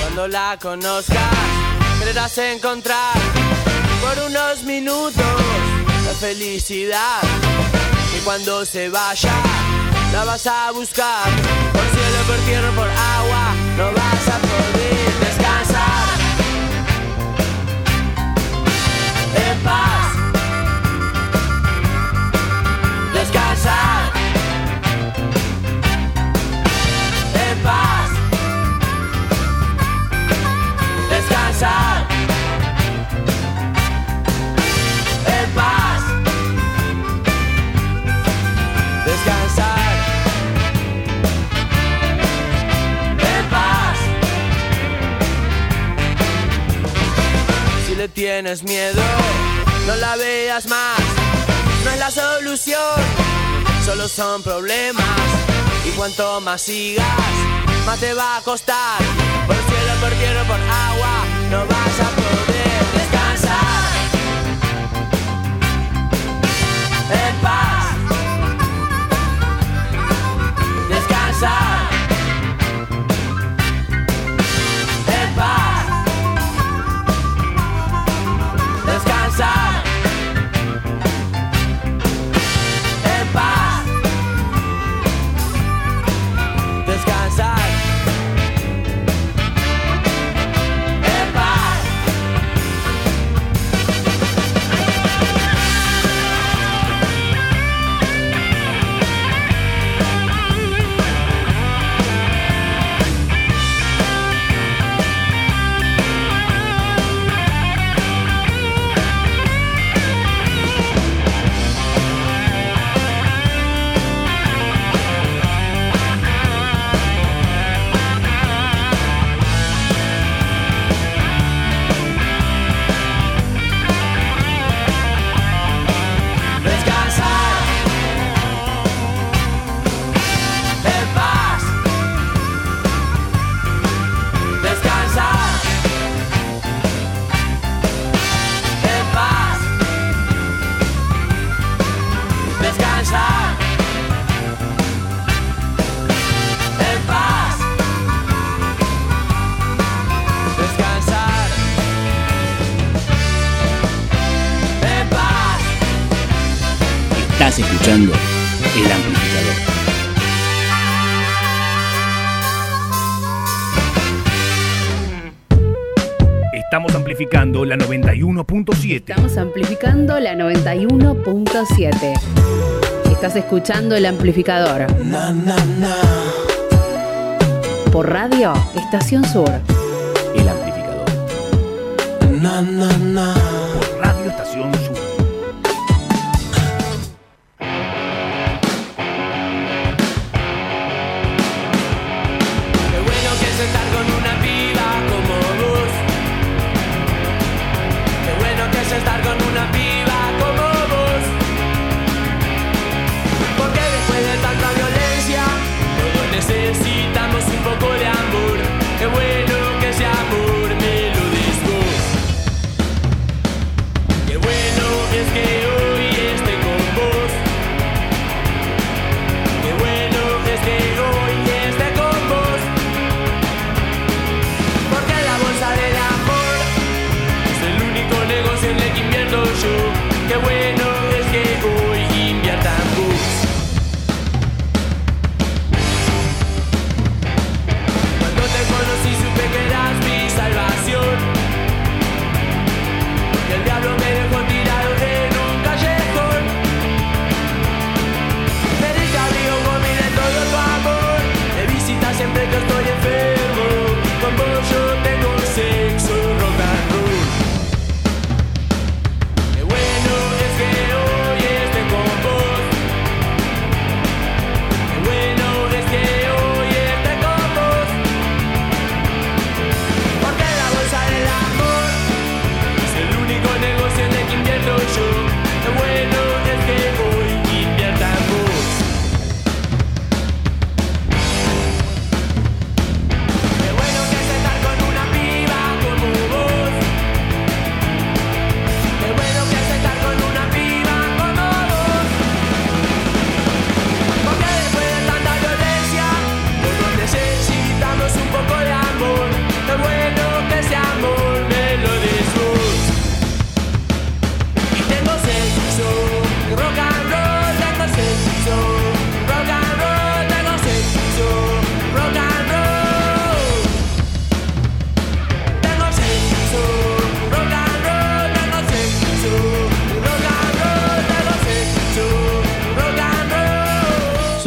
Cuando la conozcas, querrás encontrar por unos minutos la felicidad. Y cuando se vaya, la vas a buscar por cielo, por tierra, por tienes miedo, no la veas más. No es la solución, solo son problemas. Y cuanto más sigas, más te va a costar. Por cielo, por tierra, por agua, no vas a poder descansar. En paz. Amplificando la 91.7. Estamos amplificando la 91.7. Estás escuchando el amplificador. Por radio, Estación Sur. El Amplificador. Por Radio Estación Sur.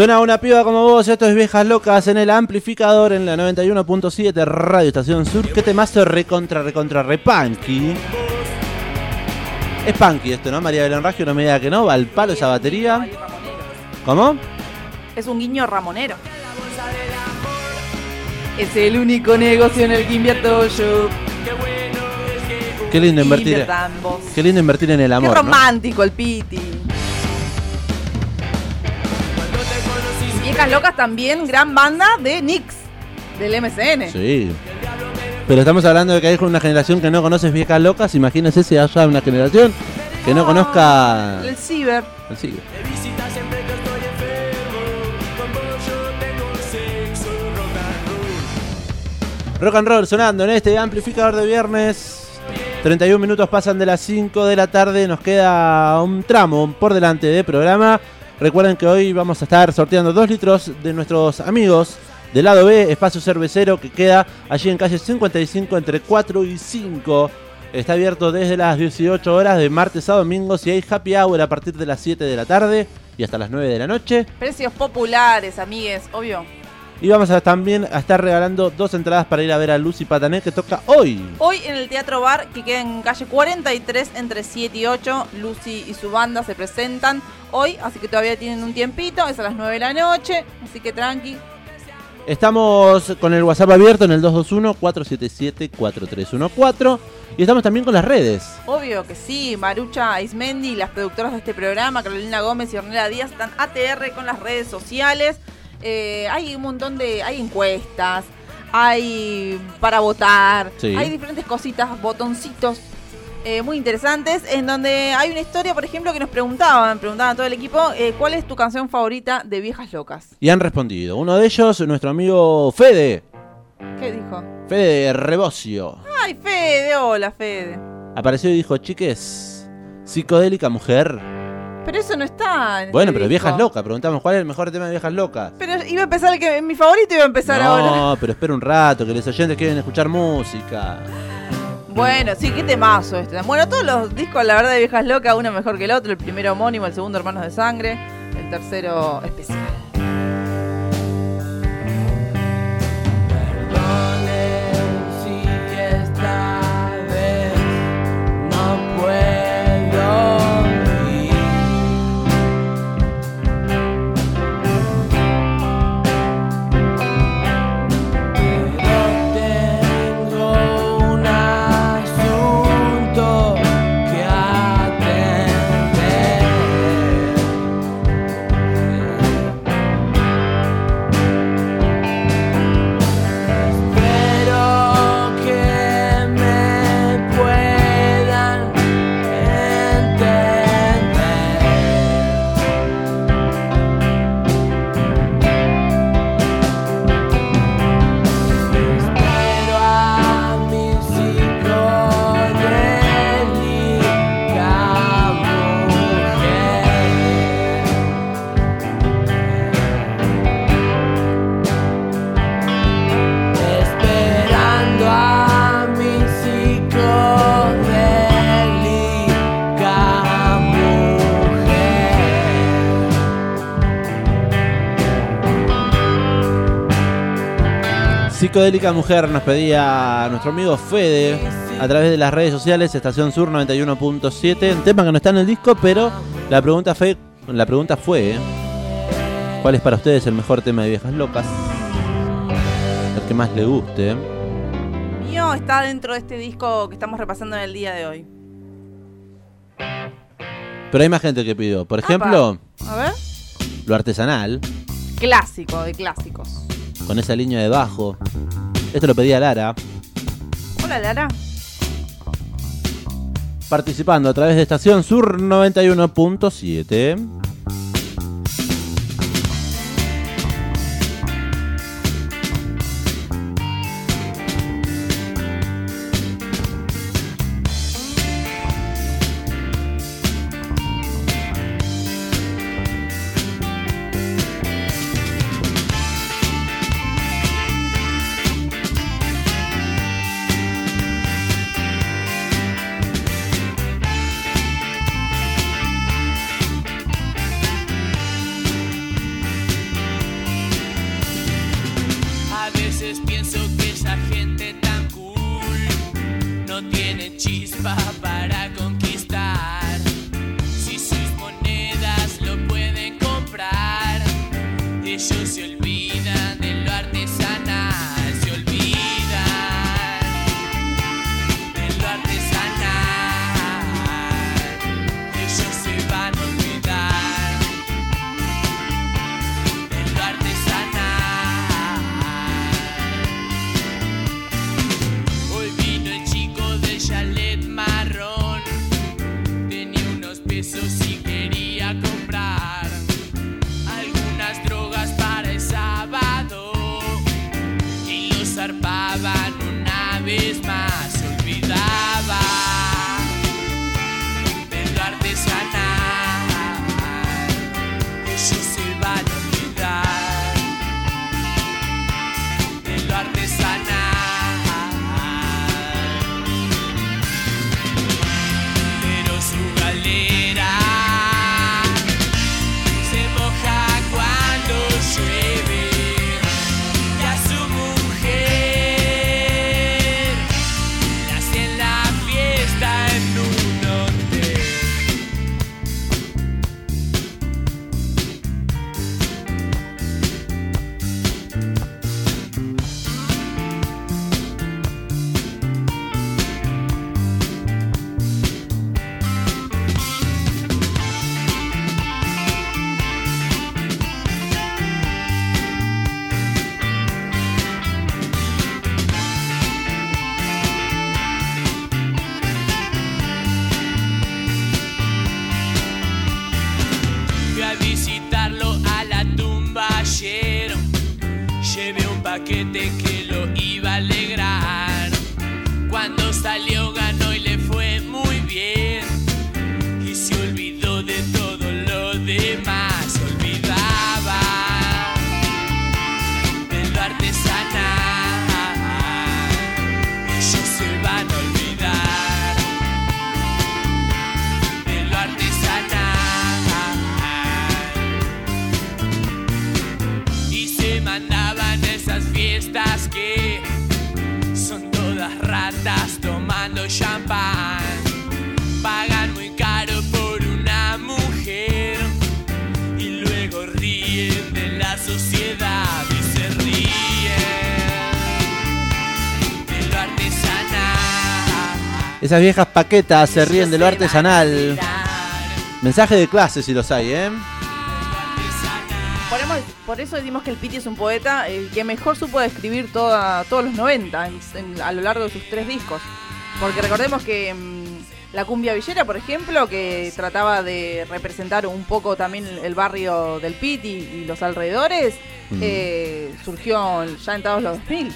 Suena una piba como vos, esto es Viejas Locas en el amplificador en la 91.7 Radio Estación Sur. Qué temazo recontra, recontra, repunky. Es punky esto, ¿no? María Belén Raggio no me diga que no, va al palo esa batería. ¿Cómo? Es un guiño ramonero. Es el único negocio en el que invierto yo. Qué lindo invertir. Qué lindo invertir en el Qué amor, ¿no? romántico el Piti. También, gran banda de Nix, del MCN. Sí. Pero estamos hablando de que hay una generación que no conoce Viejas Locas. Imagínense si haya una generación que no conozca. El Ciber. And roll. Rock and roll sonando en este amplificador de viernes. 31 minutos pasan de las 5 de la tarde. Nos queda un tramo por delante de programa. Recuerden que hoy vamos a estar sorteando 2 litros de nuestros amigos del lado B, espacio cervecero que queda allí en calle 55 entre 4 y 5. Está abierto desde las 18 horas de martes a domingos y hay happy hour a partir de las 7 de la tarde y hasta las 9 de la noche. Precios populares, amigues, obvio. Y vamos a también a estar regalando dos entradas para ir a ver a Lucy Patané que toca hoy. Hoy en el Teatro Bar, que queda en calle 43, entre 7 y 8, Lucy y su banda se presentan hoy, así que todavía tienen un tiempito, es a las 9 de la noche, así que tranqui. Estamos con el WhatsApp abierto en el 221-477-4314 y estamos también con las redes. Obvio que sí, Marucha Ismendi, las productoras de este programa, Carolina Gómez y Ornella Díaz, están ATR con las redes sociales. Eh, hay un montón de. hay encuestas, hay para votar, Sí. hay diferentes cositas, botoncitos eh, muy interesantes, en donde hay una historia, por ejemplo, que nos preguntaban, preguntaban a todo el equipo, eh, ¿cuál es tu canción favorita de Viejas Locas? Y han respondido. Uno de ellos, nuestro amigo Fede. ¿Qué dijo? Fede Rebocio. Ay, Fede, hola Fede. Apareció y dijo, chiques, psicodélica mujer. Pero eso no está. en Bueno, este pero disco. Viejas Locas. Preguntamos cuál es el mejor tema de Viejas Locas. Pero iba a empezar el que mi favorito iba a empezar ahora. No, <laughs> pero espera un rato, que los oyentes quieren escuchar música. Bueno, sí, qué temazo este. Bueno, todos los discos, la verdad, de Viejas Locas, uno mejor que el otro. El primero homónimo, el segundo Hermanos de Sangre, el tercero especial. Perdonen si esta Psicodélica Mujer nos pedía nuestro amigo Fede a través de las redes sociales, Estación Sur 91.7, un tema que no está en el disco, pero la pregunta fue, la pregunta fue ¿eh? ¿cuál es para ustedes el mejor tema de Viejas Locas? El que más le guste. Mío está dentro de este disco que estamos repasando en el día de hoy. Pero hay más gente que pidió. Por ejemplo. A ver. lo artesanal, Clásico de clásicos. con esa línea de bajo. Esto lo pedía Lara, Hola, Lara. participando a través de Estación Sur 91.7. Esas viejas paquetas se ríen de lo artesanal. Mensaje de clase si los hay, ¿eh? Ponemos- por eso decimos que el Piti es un poeta eh, que mejor supo describir toda, todos los 90 en- en- a lo largo de sus tres discos. Porque recordemos que mm, la cumbia villera, por ejemplo, que trataba de representar un poco también el, el barrio del Piti y los alrededores, Mm. eh, surgió ya entrados los 2000.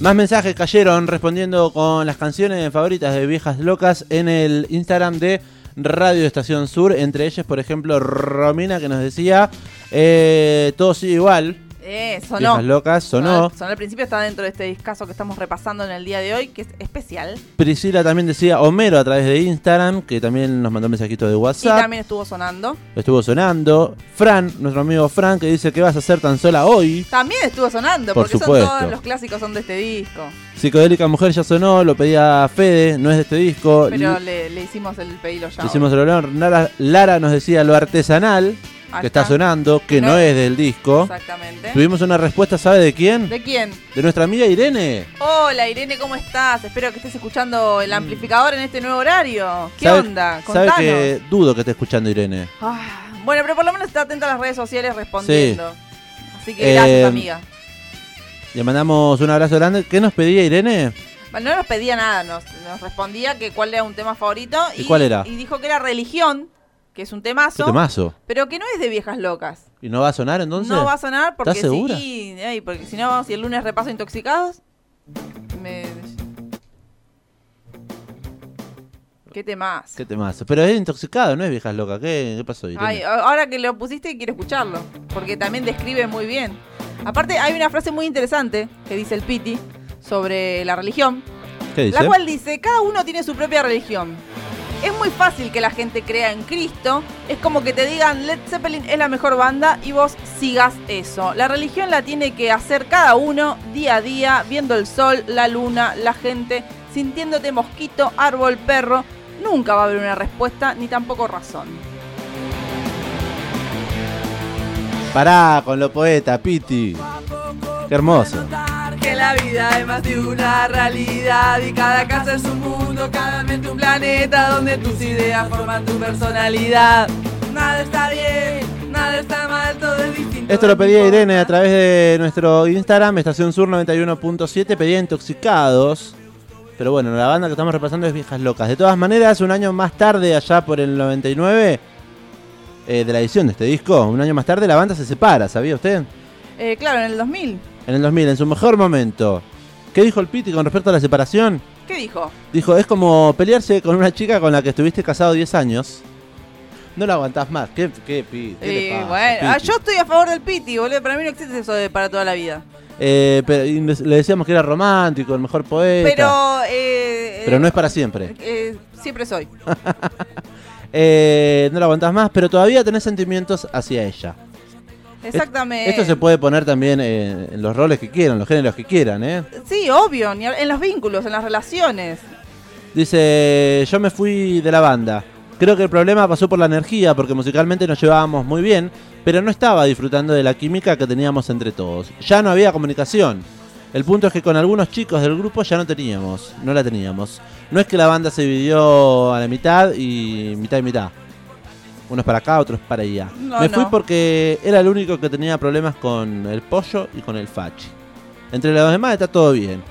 Más mensajes cayeron respondiendo con las canciones favoritas de viejas locas en el Instagram de Radio Estación Sur. Entre ellas, por ejemplo, Romina que nos decía, eh, todo sigue igual. Eh, sonó. Viejas locas, sonó. Sonó al principio, está dentro de este discazo que estamos repasando en el día de hoy, que es especial. Priscila también decía Homero a través de Instagram, que también nos mandó un mensajito de Y WhatsApp. también estuvo sonando. Estuvo sonando. Fran, nuestro amigo Fran, que dice que vas a hacer tan sola hoy. También estuvo sonando, Por porque son supuesto. todos los clásicos son de este disco. Psicodélica Mujer ya sonó, lo pedía Fede, no es de este disco. Pero le, le hicimos el pedido ya. Hicimos el honor. Lara, Lara nos decía lo artesanal, Ahí que está sonando, que no, No. es del disco. Exactamente. Tuvimos una respuesta, ¿sabe de quién? ¿De quién? De nuestra amiga Irene. Hola Irene, ¿cómo estás? Espero que estés escuchando el amplificador en este nuevo horario. ¿Qué Mm. ¿Sabe- onda? Sabe Contanos. que dudo que esté escuchando Irene. Ah, bueno, pero por lo menos está atenta a las redes sociales respondiendo. Así que Eh, gracias, amiga. Le mandamos un abrazo grande. ¿Qué nos pedía Irene? Bueno, no nos pedía nada, nos, nos respondía que cuál era un tema favorito. ¿Y cuál era? Y dijo que era religión, que es un ¿Qué temazo, temazo? pero que no es de viejas locas. ¿Y no va a sonar entonces? No va a sonar porque sí, porque si no, si el lunes repaso intoxicados, me... ¿Qué temas? ¿Qué temazo? Pero es intoxicado, no es viejas locas. ¿Qué, qué pasó, Irene? Ay, ahora que lo pusiste quiero escucharlo, porque también describe muy bien. Aparte hay una frase muy interesante que dice el Piti sobre la religión, ¿Qué dice? la cual dice, cada uno tiene su propia religión. Es muy fácil que la gente crea en Cristo, es como que te digan Led Zeppelin es la mejor banda y vos sigas eso. La religión la tiene que hacer cada uno día a día, viendo el sol, la luna, la gente, sintiéndote mosquito, árbol, perro. Nunca va a haber una respuesta ni tampoco razón. Pará con lo poeta, Piti. Qué hermoso. Que la vida es más de una realidad y cada casa es un mundo, cada mente un planeta donde tus ideas forman tu personalidad. Nada está bien, nada está mal, todo es distinto. Esto lo pedía. Irene a través de nuestro Instagram, Estación Sur 91.7, pedía Intoxicados. Pero bueno, la banda que estamos repasando es Viejas Locas. De todas maneras, un año más tarde, allá por el 99, eh, de la edición de este disco, un año más tarde la banda se separa, ¿sabía usted? Eh, claro, en el 2000. En el 2000, en su mejor momento. ¿Qué dijo el Piti con respecto a la separación? ¿Qué dijo? Dijo, es como pelearse con una chica con la que estuviste casado 10 años. No la aguantás más. ¿Qué, qué, Piti? ¿Qué le Eh, pasa, bueno, ah, yo estoy a favor del Piti, boludo. Para mí no existe eso de para toda la vida. Eh, pero, le decíamos que era romántico, el mejor poeta. Pero. Eh, Pero no eh, es para siempre. siempre soy. <laughs> Eh, no la aguantás más, pero todavía tenés sentimientos hacia ella. Exactamente. Esto se puede poner también eh, en los roles que quieran, los géneros que quieran, ¿eh? Sí, obvio. En los vínculos, en las relaciones. Dice, yo me fui de la banda. Creo que el problema pasó por la energía, porque musicalmente nos llevábamos muy bien, pero no estaba disfrutando de la química que teníamos entre todos. Ya no había comunicación. El punto es que con algunos chicos del grupo ya no teníamos, no la teníamos. No es que la banda se dividió a la mitad y mitad y mitad. Unos para acá, otros para allá. No, me fui no. porque era el único que tenía problemas con el pollo y con el fachi. Entre los demás está todo bien.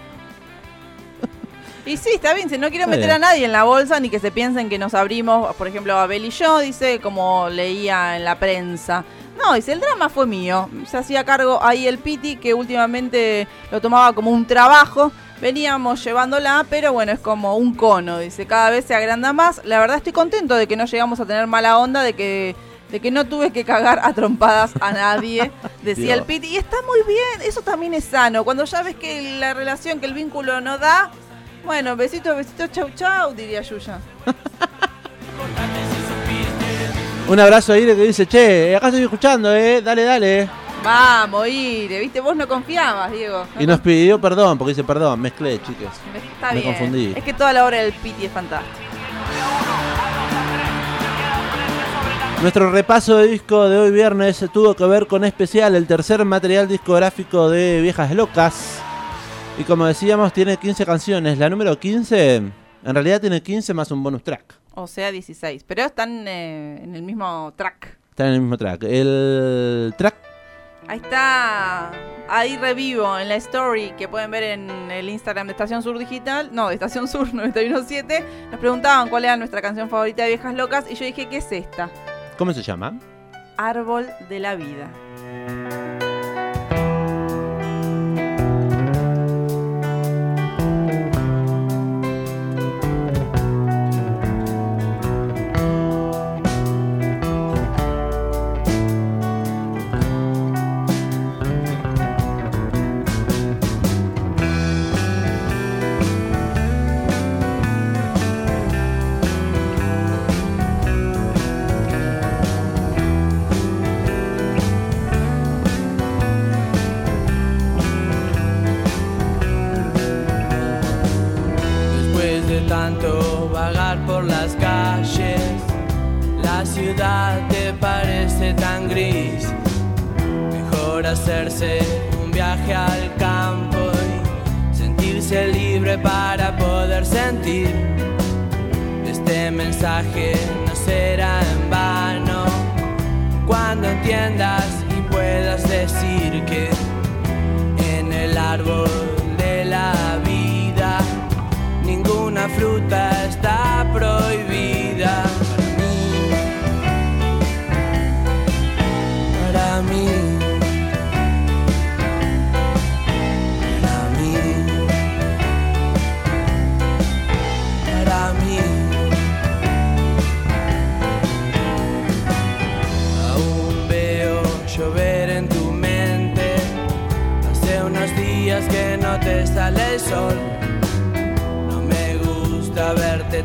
Y sí, está bien, si no quiero meter a nadie en la bolsa ni que se piensen que nos abrimos, por ejemplo, Abel y yo, dice, como leía en la prensa. No, dice, el drama fue mío. Se hacía cargo ahí el Piti, que últimamente lo tomaba como un trabajo. Veníamos llevándola, pero bueno, es como un cono, dice, cada vez se agranda más. La verdad estoy contento de que no llegamos a tener mala onda, de que, de que no tuve que cagar a trompadas a nadie, <laughs> decía el. Piti. Y está muy bien, eso también es sano. Cuando ya ves que la relación, que el vínculo no da, bueno, besito, besito, chau, chau, diría Yuya. <laughs> Un abrazo a Ire que dice, che, acá estoy escuchando, eh, dale, dale. Vamos, Ire, viste, vos no confiabas, Diego. Y nos pidió perdón, porque dice, perdón, mezclé, chicos. Está me bien. confundí. Es que toda la obra del Piti es fantástica. Nuestro repaso de disco de hoy viernes tuvo que ver con especial el tercer material discográfico de Viejas Locas. Y como decíamos, tiene 15 canciones. La número 15, en realidad tiene 15 más un bonus track. O sea, 16. Pero están eh, en el mismo track. Está en el mismo track. El track Ahí está. Ahí revivo en la story que pueden ver en el Instagram de Estación Sur Digital. No, de Estación Sur <laughs> 917. Nos preguntaban cuál era nuestra canción favorita de Viejas Locas. Y yo dije, ¿qué es esta? ¿Cómo se llama? Árbol de la vida.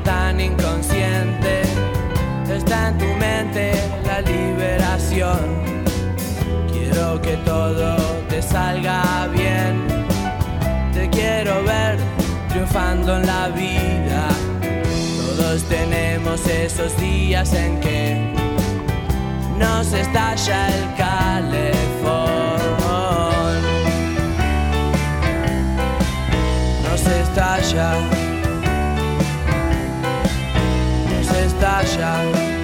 Tan inconsciente. Está en tu mente la liberación. Quiero que todo te salga bien. Te quiero ver triunfando en la vida. Todos tenemos esos días en que nos estalla el calefón. Nos estalla. Estalla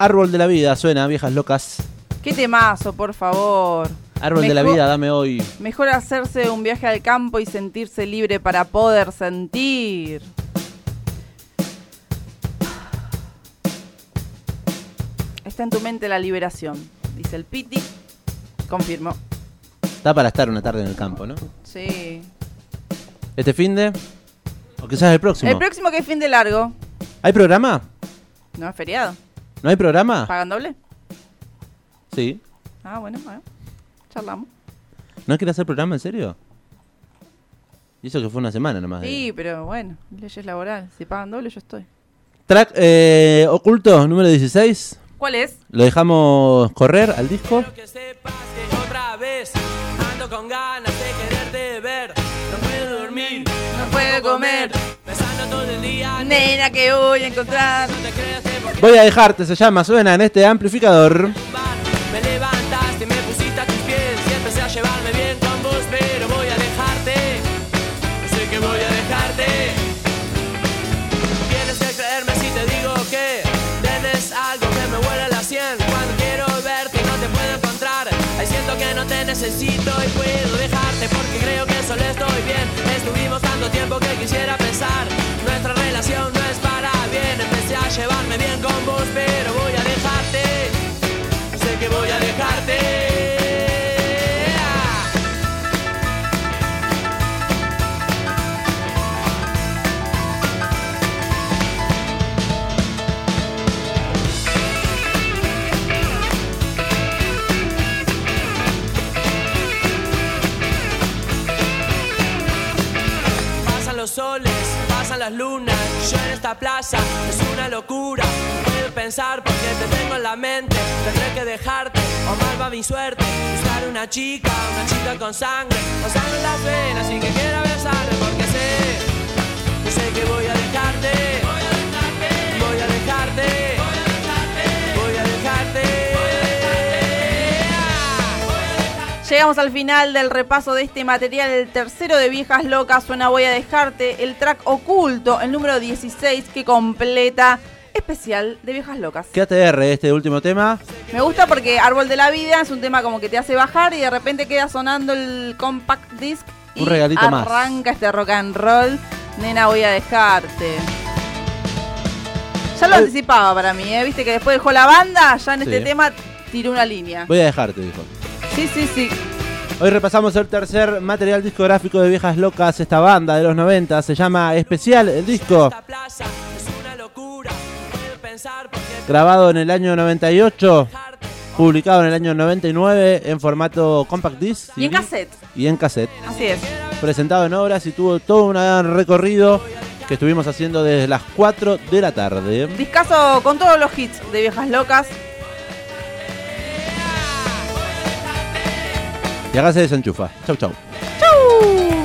árbol de la vida suena, viejas locas. Qué temazo, por favor. Árbol de la vida, dame hoy. Mejor hacerse un viaje al campo y sentirse libre para poder sentir. Está en tu mente la liberación, dice el Piti. Confirmo. Está para estar una tarde en el campo, ¿no? Sí. Este fin de. O quizás el próximo. El próximo que es fin de largo. ¿Hay programa? No es feriado. ¿No hay programa? ¿Pagan doble? Sí. Ah, bueno, bueno. Charlamos. ¿No quiere hacer programa, en serio? Y eso que fue una semana nomás. de- Sí, pero bueno, leyes laborales. Si pagan doble, yo estoy. Track eh, oculto, número 16. ¿Cuál es? Lo dejamos correr al disco. Quiero que sepas que otra vez ando con ganas de quererte ver. No puedo dormir, No puedo comer. Nena que voy a encontrar. Voy a dejarte, se llama, suena en este amplificador. Siento que no te necesito y puedo dejarte porque creo que solo estoy bien. Estuvimos tanto tiempo que quisiera pensar, nuestra relación no es para bien. Empecé a llevarme bien con vos, pero voy a dejarte. Sé que voy a dejarte. Pasan las lunas, yo en esta plaza es una locura. No puedo pensar porque te tengo en la mente. Tendré que dejarte, o mal va mi suerte. Buscar una chica, una chica con sangre, con sangre en las venas y que quiera besarme porque sé, sé que voy a dejarte. Voy a dejarte, voy a dejarte, Llegamos al final del repaso de este material, el tercero de Viejas Locas, suena Voy a dejarte, el track oculto, el número 16 que completa especial de Viejas Locas. ¿Qué ATR este último tema? Me gusta porque Árbol de la Vida es un tema como que te hace bajar y de repente queda sonando el compact disc y Un regalito más. arranca este rock and roll. Nena, voy a dejarte. Ya lo Ay. anticipaba para mí, ¿eh? Viste que después dejó la banda, ya en este tema tiró una línea. Voy a dejarte, dijo. Sí, sí, sí. Hoy repasamos el tercer material discográfico de Viejas Locas, esta banda de los 90. Se llama Especial, el disco, grabado en el año 98, dejarte. publicado en el año 99 en formato compact disc. Y en cassette, Y en cassette. así es. Presentado en obras y tuvo todo un gran recorrido que estuvimos haciendo desde las 4 de la tarde. Discaso con todos los hits de Viejas Locas. y hágase desenchufar. Chau, chau. Chau.